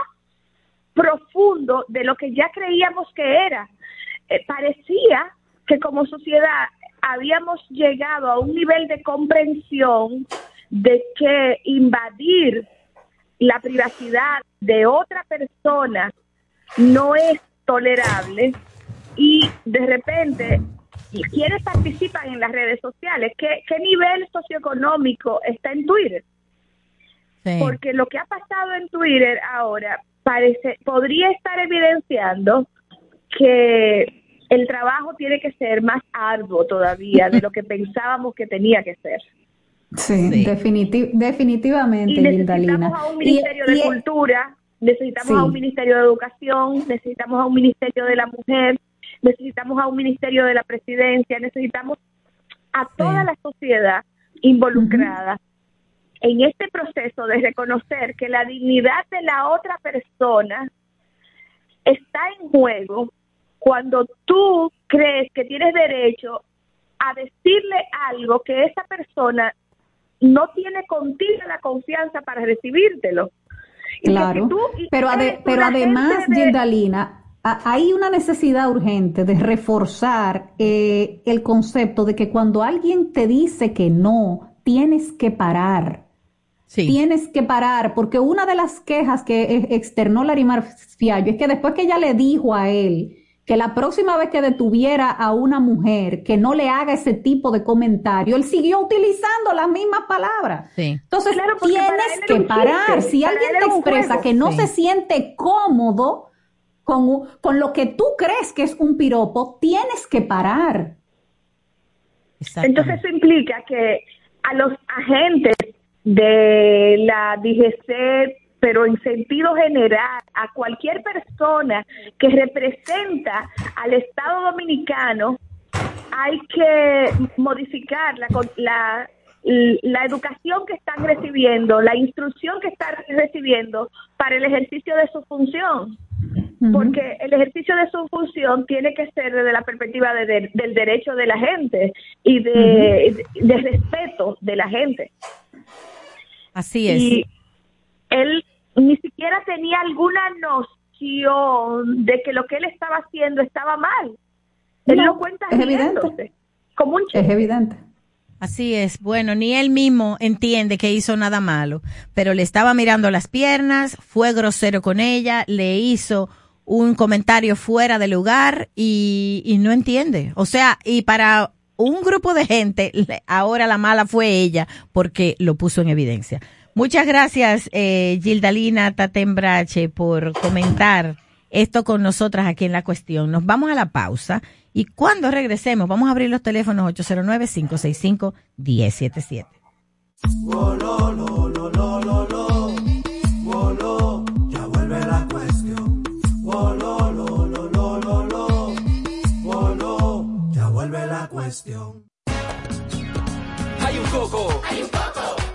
profundo de lo que ya creíamos que era. Eh, parecía que como sociedad habíamos llegado a un nivel de comprensión de que invadir la privacidad de otra persona no es tolerable y de repente quienes participan en las redes sociales, ¿qué, qué nivel socioeconómico está en Twitter? sí. Porque lo que ha pasado en Twitter ahora parece podría estar evidenciando que el trabajo tiene que ser más arduo todavía de lo que pensábamos que tenía que ser. Sí, Sí. definiti- definitivamente, Y necesitamos a un Y- ministerio de y- cultura, necesitamos Sí. a un ministerio de educación, necesitamos a un ministerio de la mujer, necesitamos a un ministerio de la presidencia, necesitamos a toda Sí. la sociedad involucrada en este proceso de reconocer que la dignidad de la otra persona está en juego cuando tú crees que tienes derecho a decirle algo que esa persona no tiene contigo la confianza para recibírtelo. Y Claro, tú pero, ade- pero además, de- Gildalina, hay una necesidad urgente de reforzar eh, el concepto de que cuando alguien te dice que no, tienes que parar. sí. Tienes que parar, porque una de las quejas que eh, externó Larimar Fiallo es que después que ella le dijo a él que la próxima vez que detuviera a una mujer que no le haga ese tipo de comentario, él siguió utilizando las mismas palabras. Sí. Entonces Claro, tienes que parar. chiste, Si alguien te expresa juego. que no Sí. se siente cómodo con, con lo que tú crees que es un piropo, tienes que parar. Entonces eso implica que a los agentes de la DGC, pero en sentido general, a cualquier persona que representa al Estado Dominicano, hay que modificar la, la, la educación que están recibiendo, la instrucción que están recibiendo para el ejercicio de su función porque el ejercicio de su función tiene que ser desde la perspectiva de- de- del derecho de la gente y de, de respeto de la gente. Así es. Y él ni siquiera tenía alguna noción de que lo que él estaba haciendo estaba mal. Él No, lo cuenta es evidente. como un Es chiste. evidente. Así es. Bueno, ni él mismo entiende que hizo nada malo, pero le estaba mirando las piernas, fue grosero con ella, le hizo un comentario fuera de lugar y, y no entiende. O sea, y para un grupo de gente, ahora la mala fue ella porque lo puso en evidencia. Muchas gracias, eh, Gildalina Tatembrache, por comentar esto con nosotras aquí en la cuestión. Nos vamos a la pausa y cuando regresemos vamos a abrir los teléfonos 809-565-1077. Ya vuelve la cuestión. Oh, lo, lo, lo, lo, lo, lo. Oh, lo, ya vuelve la cuestión. Hay un coco. Hay un coco.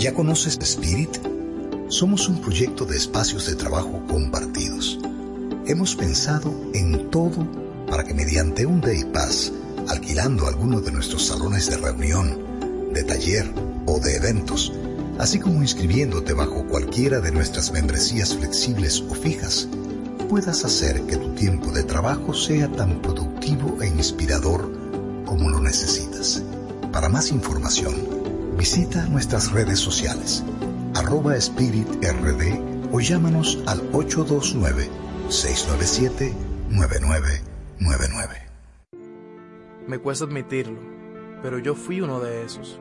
¿Ya conoces Spirit? Somos un proyecto de espacios de trabajo compartidos. Hemos pensado en todo para que mediante un Day Pass, alquilando alguno de nuestros salones de reunión, de taller o de eventos, así como inscribiéndote bajo cualquiera de nuestras membresías flexibles o fijas, puedas hacer que tu tiempo de trabajo sea tan productivo e inspirador como lo necesitas. Para más información, visita nuestras redes sociales, arroba Spirit RD o llámanos al 829-697-9999. Me cuesta admitirlo, pero yo fui uno de esos.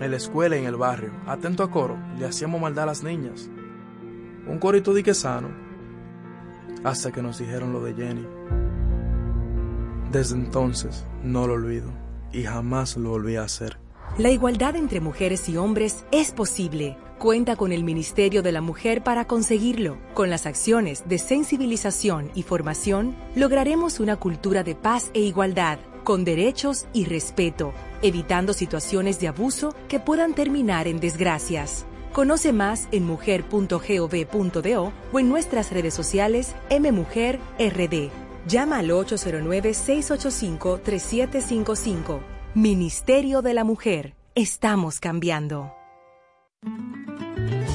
En la escuela y en el barrio, atento a coro, le hacíamos maldad a las niñas. Un corito dique sano, hasta que nos dijeron lo de Jenny. Desde entonces no lo olvido y jamás lo volví a hacer. La igualdad entre mujeres y hombres es posible. Cuenta con el Ministerio de la Mujer para conseguirlo. Con las acciones de sensibilización y formación, lograremos una cultura de paz e igualdad, con derechos y respeto, evitando situaciones de abuso que puedan terminar en desgracias. Conoce más en mujer.gov.do o en nuestras redes sociales MMujerRD. Llama al 809-685-3755. Ministerio de la Mujer. Estamos cambiando.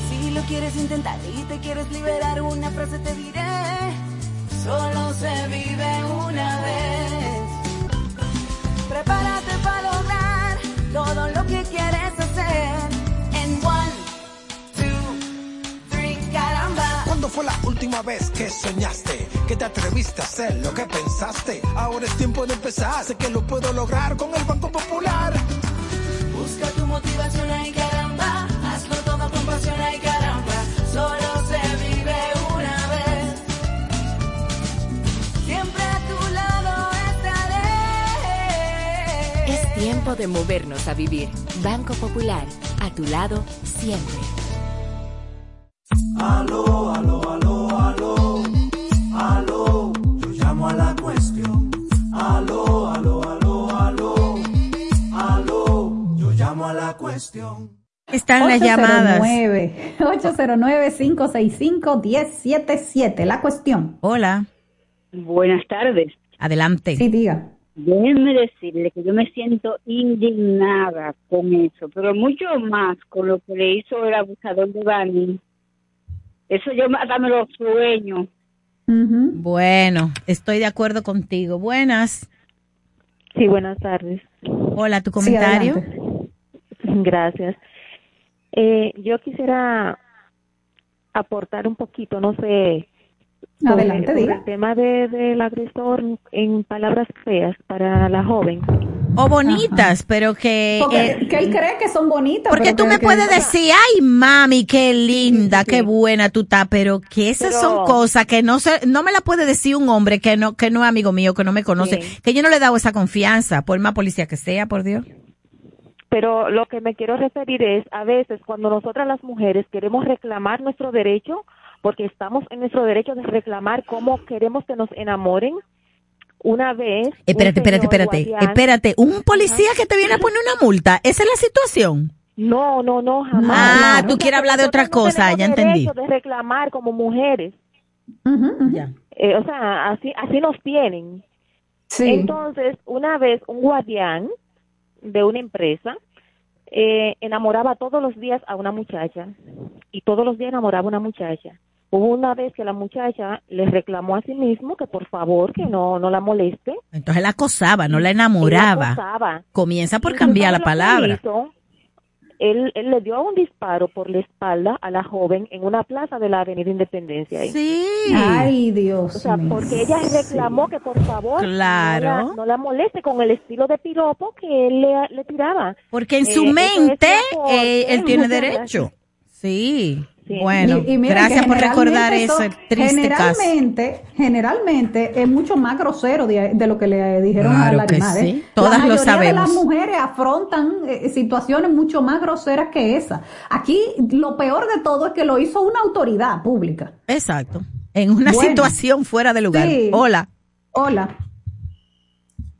Si lo quieres intentar y te quieres liberar, una frase te diré. Solo se vive una vez. Prepárate para lograr todo lo que quieres hacer. En one, two, three, caramba. ¿Cuándo fue la última vez que soñaste? Que te atreviste a hacer lo que pensaste. Ahora es tiempo de empezar. Sé que lo puedo lograr con el Banco Popular. Busca tu motivación, ay caramba. Hazlo todo con pasión, ay caramba. Solo se vive una vez. Siempre a tu lado estaré. Es tiempo de movernos a vivir. Banco Popular, a tu lado siempre. Aló, aló, aló, aló, aló, yo llamo a la cuestión. Aló, aló, aló, aló, aló, yo llamo a la cuestión. Están las llamadas. 809-565-1077. La cuestión. Hola. Buenas tardes. Adelante. Sí, diga. Déjenme decirle que yo me siento indignada con eso, pero mucho más con lo que le hizo el abusador de Bani. Eso yo hasta me lo sueño. Bueno, estoy de acuerdo contigo. Buenas. Sí, buenas tardes. Hola, tu comentario. Gracias. Eh, yo quisiera aportar un poquito, no sé, sobre- Adelante, sobre diga. el tema de, del agresor en palabras feas para la joven. O bonitas, pero que... Porque eh, que él cree que son bonitas. Porque tú me que- puedes decir, ay mami, qué linda, qué buena tú estás, pero que esas Pero- son cosas que no se, no me la puede decir un hombre que no, que no es amigo mío, que no me conoce, Sí. que yo no le he dado esa confianza, por más policía que sea, por Dios. Pero lo que me quiero referir es, a veces cuando nosotras las mujeres queremos reclamar nuestro derecho, porque estamos en nuestro derecho de reclamar cómo queremos que nos enamoren, una vez... un Espérate, espérate, espérate, guardián- espérate, un policía que te viene a poner una multa, esa es la situación. No, no, no, jamás. Ah, No, tú no, quieres hablar de otra cosa, ya entendí. derecho de reclamar como mujeres. Ya. Eh, o sea, así, así nos tienen. Sí. Entonces, una vez un guardián de una empresa eh, enamoraba todos los días a una muchacha y todos los días enamoraba a una muchacha. Hubo una vez que la muchacha le reclamó a sí mismo que por favor que no, no la moleste. Entonces la acosaba, no la enamoraba. acosaba. Comienza por cambiar la palabra. hizo, él, él le dio un disparo por la espalda a la joven en una plaza de la Avenida Independencia. ahí. Sí. Ay, Dios O sea, mío. porque ella reclamó que por favor Claro. no, la, no la moleste con el estilo de piropo que él le, le tiraba. Porque en Eh, su mente por- eh, él tiene derecho. Sí. Sí. Bueno, Y- gracias por recordar son- triste caso. generalmente, generalmente es mucho más grosero de, de lo que le dijeron Claro a que Larimar. ¿eh? sí, todas la lo mayoría de las sabemos. mujeres afrontan eh, situaciones mucho más groseras que esa. Aquí lo peor de todo es que lo hizo una autoridad pública. Exacto. En una Bueno. situación fuera de lugar. Sí. Hola. Hola.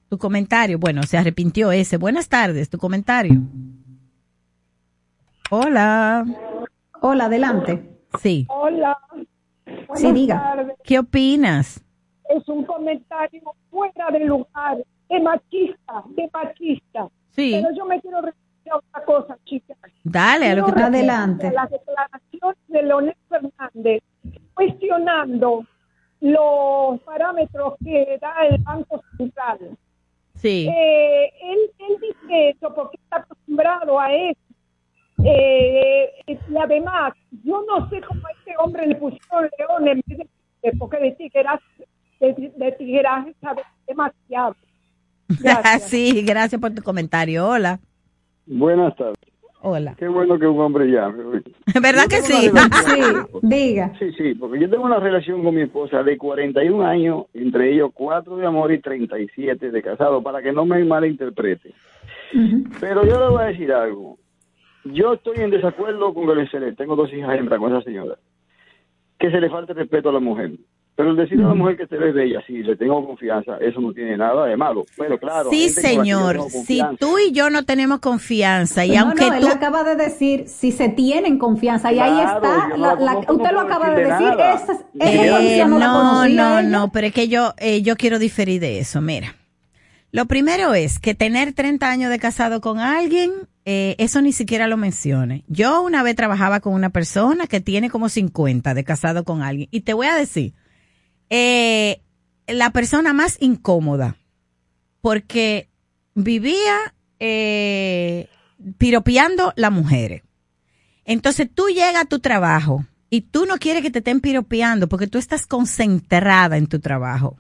Tu comentario. Bueno, se arrepintió ese. Buenas tardes. Tu comentario. Hola. Hola, adelante. Sí. Hola. Sí, diga. tardes. ¿Qué opinas? Es un comentario fuera de lugar, de machista, de machista. Sí. Pero yo me quiero referir a otra cosa, chicas. Dale, a lo que referirme Adelante. A la declaración de Leonel Fernández cuestionando los parámetros que da el Banco Central. Sí. Eh, él, él dice eso porque está acostumbrado a eso. Eh, y además, yo no sé cómo a este hombre le pusieron león en vez de porque de tigueraje, de, de tigueraje sabe demasiado. sí, gracias por tu comentario. Hola. Buenas tardes. Hola. Qué bueno que un hombre llame. ¿Verdad que sí? diga. Sí, sí, porque yo tengo una relación con mi esposa de 41 años, entre ellos 4 de amor y 37 de casado, para que no me malinterprete. Pero yo le voy a decir algo. Yo estoy en desacuerdo con que se le, tengo dos hijas hembras con esa señora, que se le falte respeto a la mujer. Pero el decir a la mujer que se ve bella, sí, le tengo confianza, eso no tiene nada de malo. Pero claro. Sí, señor. Si tú y yo no tenemos confianza y no, aunque no, tú... él acaba de decir si se tienen confianza y ahí está, la- usted no lo acaba de decir, esa, esa Eh, no, la no, no, no, pero es que yo, eh, yo quiero diferir de eso. Mira, lo primero es que tener 30 años de casado con alguien, eh, eso ni siquiera lo mencione. Yo una vez trabajaba con una persona que tiene como 50 de casado con alguien. Y te voy a decir, eh, la persona más incómoda, porque vivía eh, piropeando las mujeres. Entonces tú llegas a tu trabajo y tú no quieres que te estén piropeando porque tú estás concentrada en tu trabajo.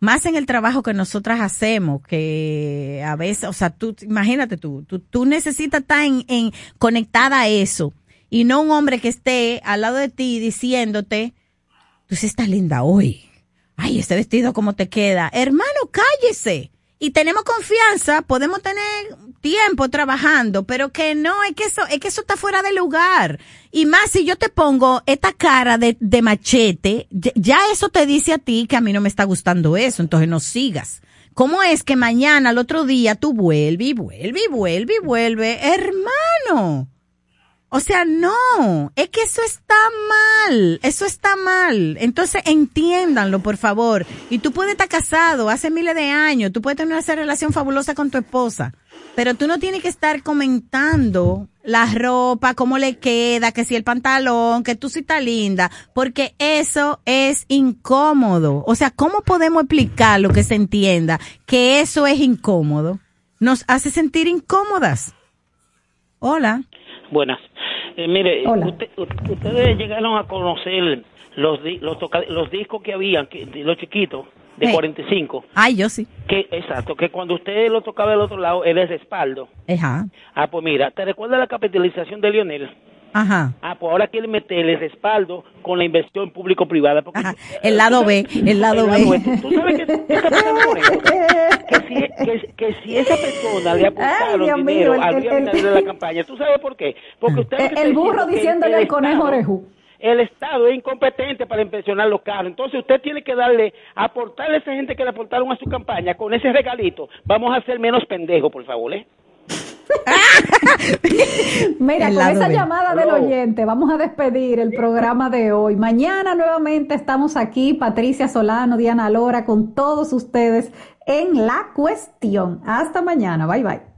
Más en el trabajo que nosotras hacemos, que a veces, o sea, tú, imagínate tú, tú, tú necesitas estar en, en- conectada a eso y no un hombre que esté al lado de ti diciéndote, tú sí estás linda hoy. Ay, ese vestido cómo te queda. Hermano, cállese. Y tenemos confianza, podemos tener tiempo trabajando, pero que no, es que eso, es que eso está fuera de lugar. Y más si yo te pongo esta cara de, de machete, ya- eso te dice a ti que a mí no me está gustando eso, entonces no sigas. ¿Cómo es que mañana, al otro día, tú vuelves y vuelves y vuelves y vuelves? Hermano. O sea, no, es que eso está mal, eso está mal. Entonces entiéndanlo, por favor. Y tú puedes estar casado hace miles de años, tú puedes tener una relación fabulosa con tu esposa, pero tú no tienes que estar comentando la ropa, cómo le queda, que si el pantalón, que tú sí estás linda, porque eso es incómodo. O sea, ¿cómo podemos explicar lo que se entienda que eso es incómodo? Nos hace sentir incómodas. Hola. Buenas. Eh, mire, usted- ustedes llegaron a conocer los los, toca- los discos que habían, que, los chiquitos, de Sí. 45. Ay, yo sí. Que, exacto, que cuando usted lo tocaba del otro lado era el respaldo. Ajá. Ah, pues mira, ¿te recuerdas la capitalización de Lionel? Ajá. Ah, pues ahora quiere meterle respaldo con la inversión público-privada. El lado B, el lado B. ¿Tú sabes esto? Que si, que, que si esa persona le aportaron Dios mío, dinero al día de la campaña, ¿tú sabes por qué? Porque usted lo que El, burro que diciéndole al conejo orejú. el Estado es incompetente para inspeccionar los carros. Entonces usted tiene que darle, aportarle a esa gente que le aportaron a su campaña con ese regalito. Vamos a ser menos pendejos, por favor, ¿eh? Mira, El con esa B. llamada del oyente, vamos a despedir el programa de hoy. Mañana nuevamente estamos aquí, Patricia Solano, Diana Lora, con todos ustedes en La Cuestión. Hasta mañana, bye bye.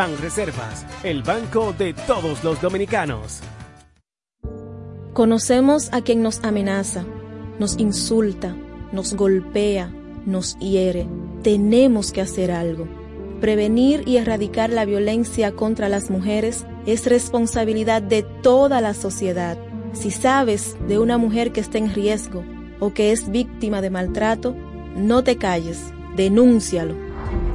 Banreservas, el banco de todos los dominicanos. Conocemos a quien nos amenaza, nos insulta, nos golpea, nos hiere. Tenemos que hacer algo. Prevenir y erradicar la violencia contra las mujeres es responsabilidad de toda la sociedad. Si sabes de una mujer que está en riesgo o que es víctima de maltrato, no te calles, denúncialo.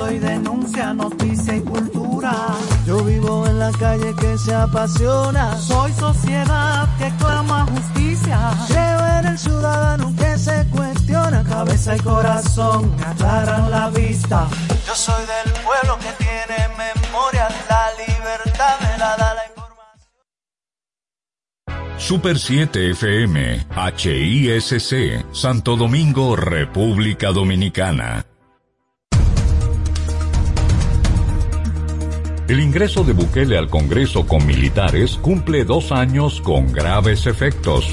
Soy denuncia, noticia y cultura. Yo vivo en la calle que se apasiona. Soy sociedad que clama justicia. Creo en el ciudadano que se cuestiona. Cabeza y corazón me aclaran la vista. Yo soy del pueblo que tiene memoria. La libertad me la da la Super 7 FM, HISC, Santo Domingo, República Dominicana. El ingreso de Bukele al Congreso con militares cumple dos años con graves efectos.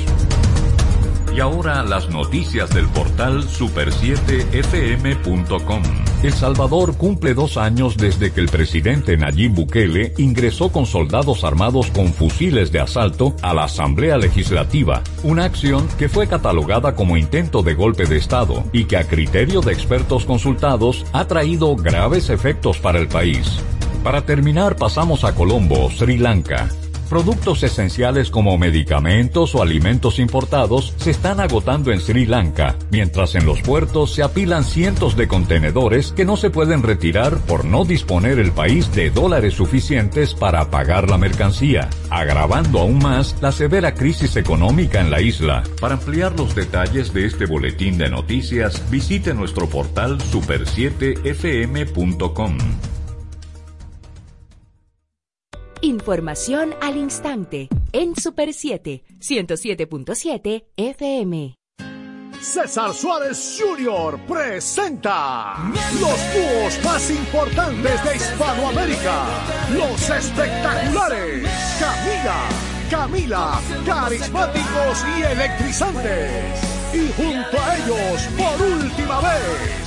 Y ahora las noticias del portal super7fm.com. El Salvador cumple dos años desde que el presidente Nayib Bukele ingresó con soldados armados con fusiles de asalto a la Asamblea Legislativa, una acción que fue catalogada como intento de golpe de Estado y que a criterio de expertos consultados ha traído graves efectos para el país. Para terminar pasamos a Colombo, Sri Lanka. Productos esenciales como medicamentos o alimentos importados se están agotando en Sri Lanka, mientras en los puertos se apilan cientos de contenedores que no se pueden retirar por no disponer el país de dólares suficientes para pagar la mercancía, agravando aún más la severa crisis económica en la isla. Para ampliar los detalles de este boletín de noticias, visite nuestro portal super7fm.com. Información al instante en Super 7, 107.7 FM. César Suárez Jr. presenta los dúos más importantes de Hispanoamérica, los espectaculares Camila, Camila, carismáticos y electrizantes. Y junto a ellos, por última vez,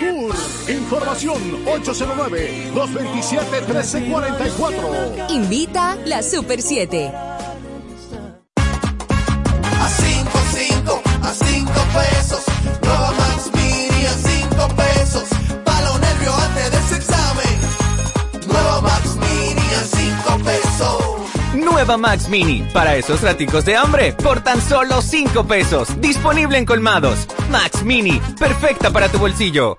tour. Información 809-227-1344. Invita la Super 7. A 5, 5, a 5 pesos. Nueva Max Mini a 5 pesos. Pa' los nervios antes de ese examen. Nueva Max Mini a 5 pesos. Nueva Max Mini, para esos raticos de hambre, por tan solo 5 pesos. Disponible en colmados. Max Mini, perfecta para tu bolsillo.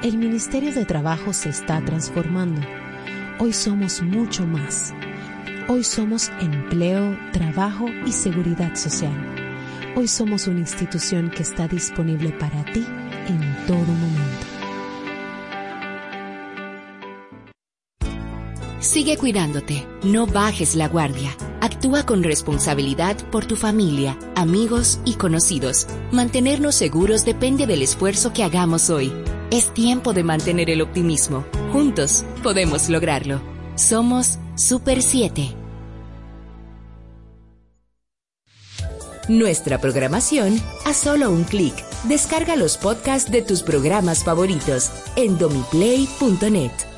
El Ministerio de Trabajo se está transformando. Hoy somos mucho más. Hoy somos empleo, trabajo y seguridad social. Hoy somos una institución que está disponible para ti en todo momento. Sigue cuidándote, no bajes la guardia. Actúa con responsabilidad por tu familia, amigos y conocidos. Mantenernos seguros depende del esfuerzo que hagamos hoy. Es tiempo de mantener el optimismo. Juntos podemos lograrlo. Somos Super 7. Nuestra programación a solo un clic. Descarga los podcasts de tus programas favoritos en domiplay.net.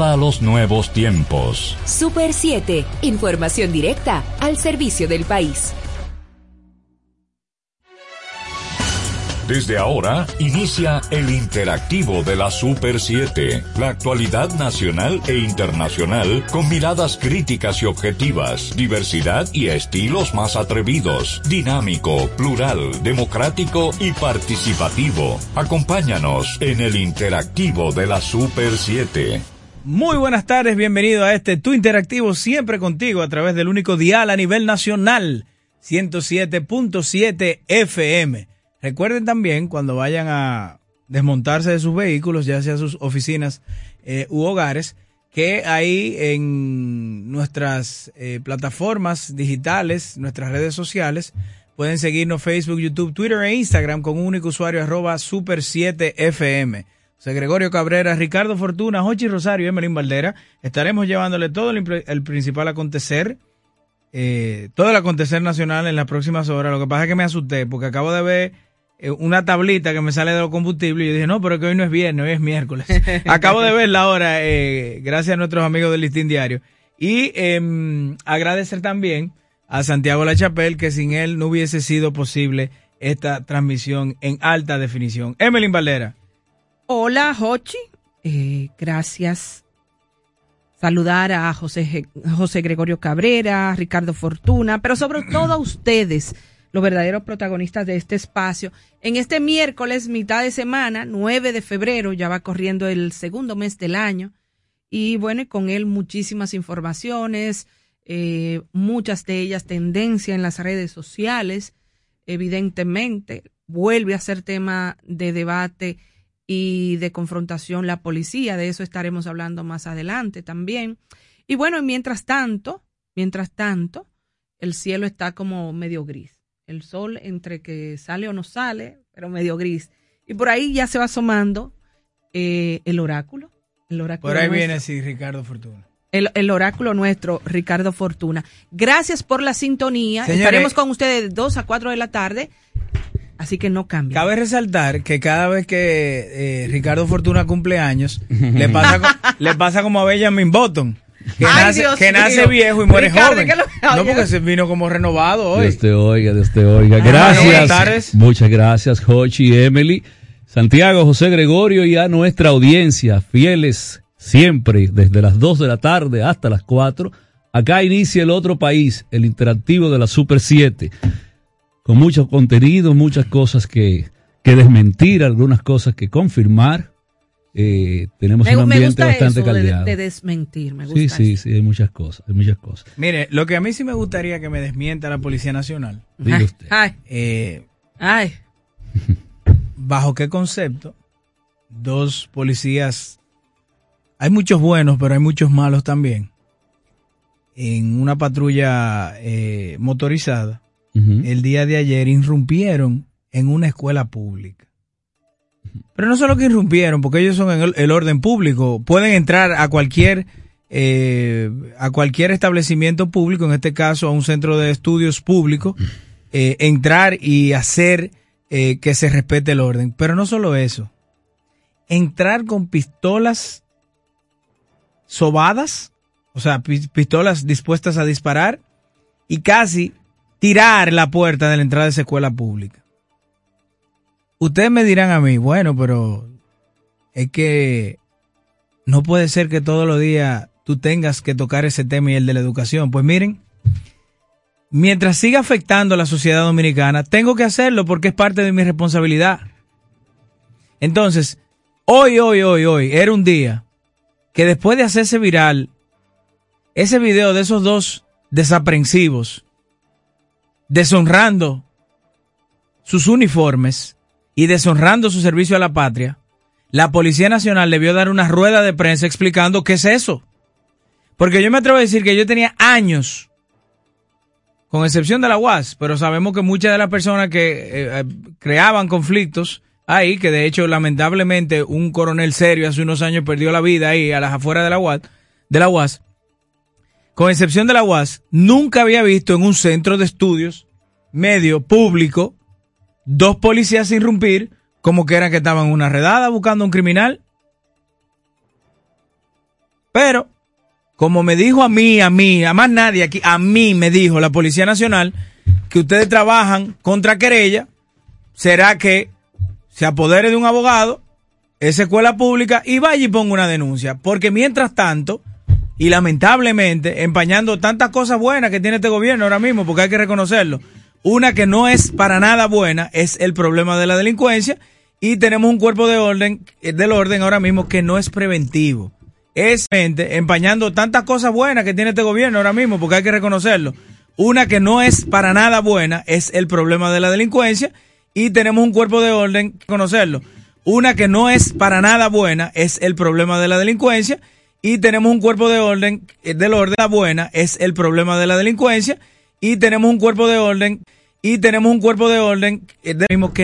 a los nuevos tiempos. Super 7, información directa al servicio del país. Desde ahora inicia el interactivo de la Super 7, la actualidad nacional e internacional con miradas críticas y objetivas, diversidad y estilos más atrevidos, dinámico, plural, democrático y participativo. Acompáñanos en el interactivo de la Super 7. Muy buenas tardes, bienvenido a este Tu Interactivo, siempre contigo a través del único dial a nivel nacional, 107.7 FM. Recuerden también cuando vayan a desmontarse de sus vehículos, ya sea sus oficinas eh, u hogares, que ahí en nuestras eh, plataformas digitales, nuestras redes sociales, pueden seguirnos Facebook, YouTube, Twitter e Instagram con un único usuario arroba super7fm. José Gregorio Cabrera, Ricardo Fortuna, Jochi Rosario y Emelín Valdera. Estaremos llevándole todo el, principal acontecer, eh, todo el acontecer nacional en las próximas horas. Lo que pasa es que me asusté porque acabo de ver eh, una tablita que me sale de los combustibles y yo dije, no, pero que hoy no es viernes, hoy es miércoles. acabo de verla ahora, eh, gracias a nuestros amigos del Listín Diario. Y em, agradecer también a Santiago Lachapel, que sin él no hubiese sido posible esta transmisión en alta definición. Emelín Valdera. Hola, Jochi. Eh, gracias. Saludar a José, José Gregorio Cabrera, Ricardo Fortuna, pero sobre todo a ustedes, los verdaderos protagonistas de este espacio. En este miércoles, mitad de semana, 9 de febrero, ya va corriendo el segundo mes del año. Y bueno, y con él muchísimas informaciones, eh, muchas de ellas tendencia en las redes sociales, evidentemente. Vuelve a ser tema de debate y de confrontación la policía. De eso estaremos hablando más adelante también. Y bueno, y mientras tanto, mientras tanto, el cielo está como medio gris. El sol entre que sale o no sale, pero medio gris. Y por ahí ya se va asomando eh, el oráculo. El oráculo Por ahí nuestro. viene, sí, Ricardo Fortuna. El, el oráculo nuestro, Ricardo Fortuna. Gracias por la sintonía. Señores- Estaremos con ustedes de 2 a 4 de la tarde. Así que no cambia. Cabe resaltar que cada vez que eh, Ricardo Fortuna cumple años, le pasa, co- le pasa como a Benjamin Button. Que, Ay, nace, que viejo y muere Ricardo, joven. ¿qué lo- No, porque se vino como renovado hoy. Dios te oiga, Dios te oiga. Buenas Gracias. tardes. Muchas gracias, Jochi, Emily, Santiago, José Gregorio y a nuestra audiencia, fieles siempre, desde las 2 de la tarde hasta las 4. Acá inicia el otro país, el interactivo de la Super 7, con mucho contenido, muchas cosas que, que desmentir, algunas cosas que confirmar. Eh, tenemos Me, un me ambiente gusta bastante eso de, caldeado. de desmentir. Me gusta sí, sí, sí, hay muchas cosas, hay muchas cosas. Mire, lo que a mí sí me gustaría que me desmienta la Policía Nacional. Diga usted. Ay, Eh, ay. ¿Bajo qué concepto? Dos policías. Hay muchos buenos, pero hay muchos malos también. En una patrulla eh, motorizada, El día de ayer irrumpieron en una escuela pública. Pero no solo que irrumpieron, porque ellos son en el, orden público. Pueden entrar a cualquier eh, a cualquier establecimiento público, en este caso a un centro de estudios público, eh, entrar y hacer eh, que se respete el orden. Pero no solo eso. Entrar con pistolas sobadas, o sea, pi- pistolas dispuestas a disparar y casi tirar la puerta de la entrada de esa escuela pública. Ustedes me dirán a mí, bueno, pero es que no puede ser que todos los días tú tengas que tocar ese tema y el de la educación. Pues miren, mientras siga afectando a la sociedad dominicana, tengo que hacerlo porque es parte de mi responsabilidad. Entonces, hoy, hoy, hoy, hoy, era un día que después de hacerse viral ese video de esos dos desaprensivos, deshonrando sus uniformes y deshonrando su servicio a la patria, la Policía Nacional debió dar una rueda de prensa explicando qué es eso. Porque yo me atrevo a decir que yo tenía años, con excepción de la UAS, pero sabemos que muchas de las personas que eh, eh, creaban conflictos ahí, que de hecho lamentablemente un coronel serio hace unos años perdió la vida ahí a las afueras de la UAS, de la UAS, con excepción de la UAS, nunca había visto en un centro de estudios medio público dos policías irrumpir como que eran que estaban en una redada buscando a un criminal. Pero, como me dijo a mí, a mí, a más nadie aquí, a mí me dijo la Policía Nacional que ustedes trabajan contra querella, será que se apodere de un abogado, esa escuela pública, y vaya y ponga una denuncia. Porque mientras tanto, y lamentablemente, empañando tantas cosas buenas que tiene este gobierno ahora mismo, porque hay que reconocerlo, una que no es para nada buena es el problema de la delincuencia, y tenemos un cuerpo de orden, eh, del orden ahora mismo que no es preventivo. Es gente empañando tantas cosas buenas que tiene este gobierno ahora mismo, porque hay que reconocerlo. Una que no es para nada buena es el problema de la delincuencia, y tenemos un cuerpo de orden, conocerlo. Una que no es para nada buena es el problema de la delincuencia y tenemos un cuerpo de orden eh, del orden buena es el problema de la delincuencia y tenemos un cuerpo de orden y tenemos un cuerpo de orden eh, del mismo que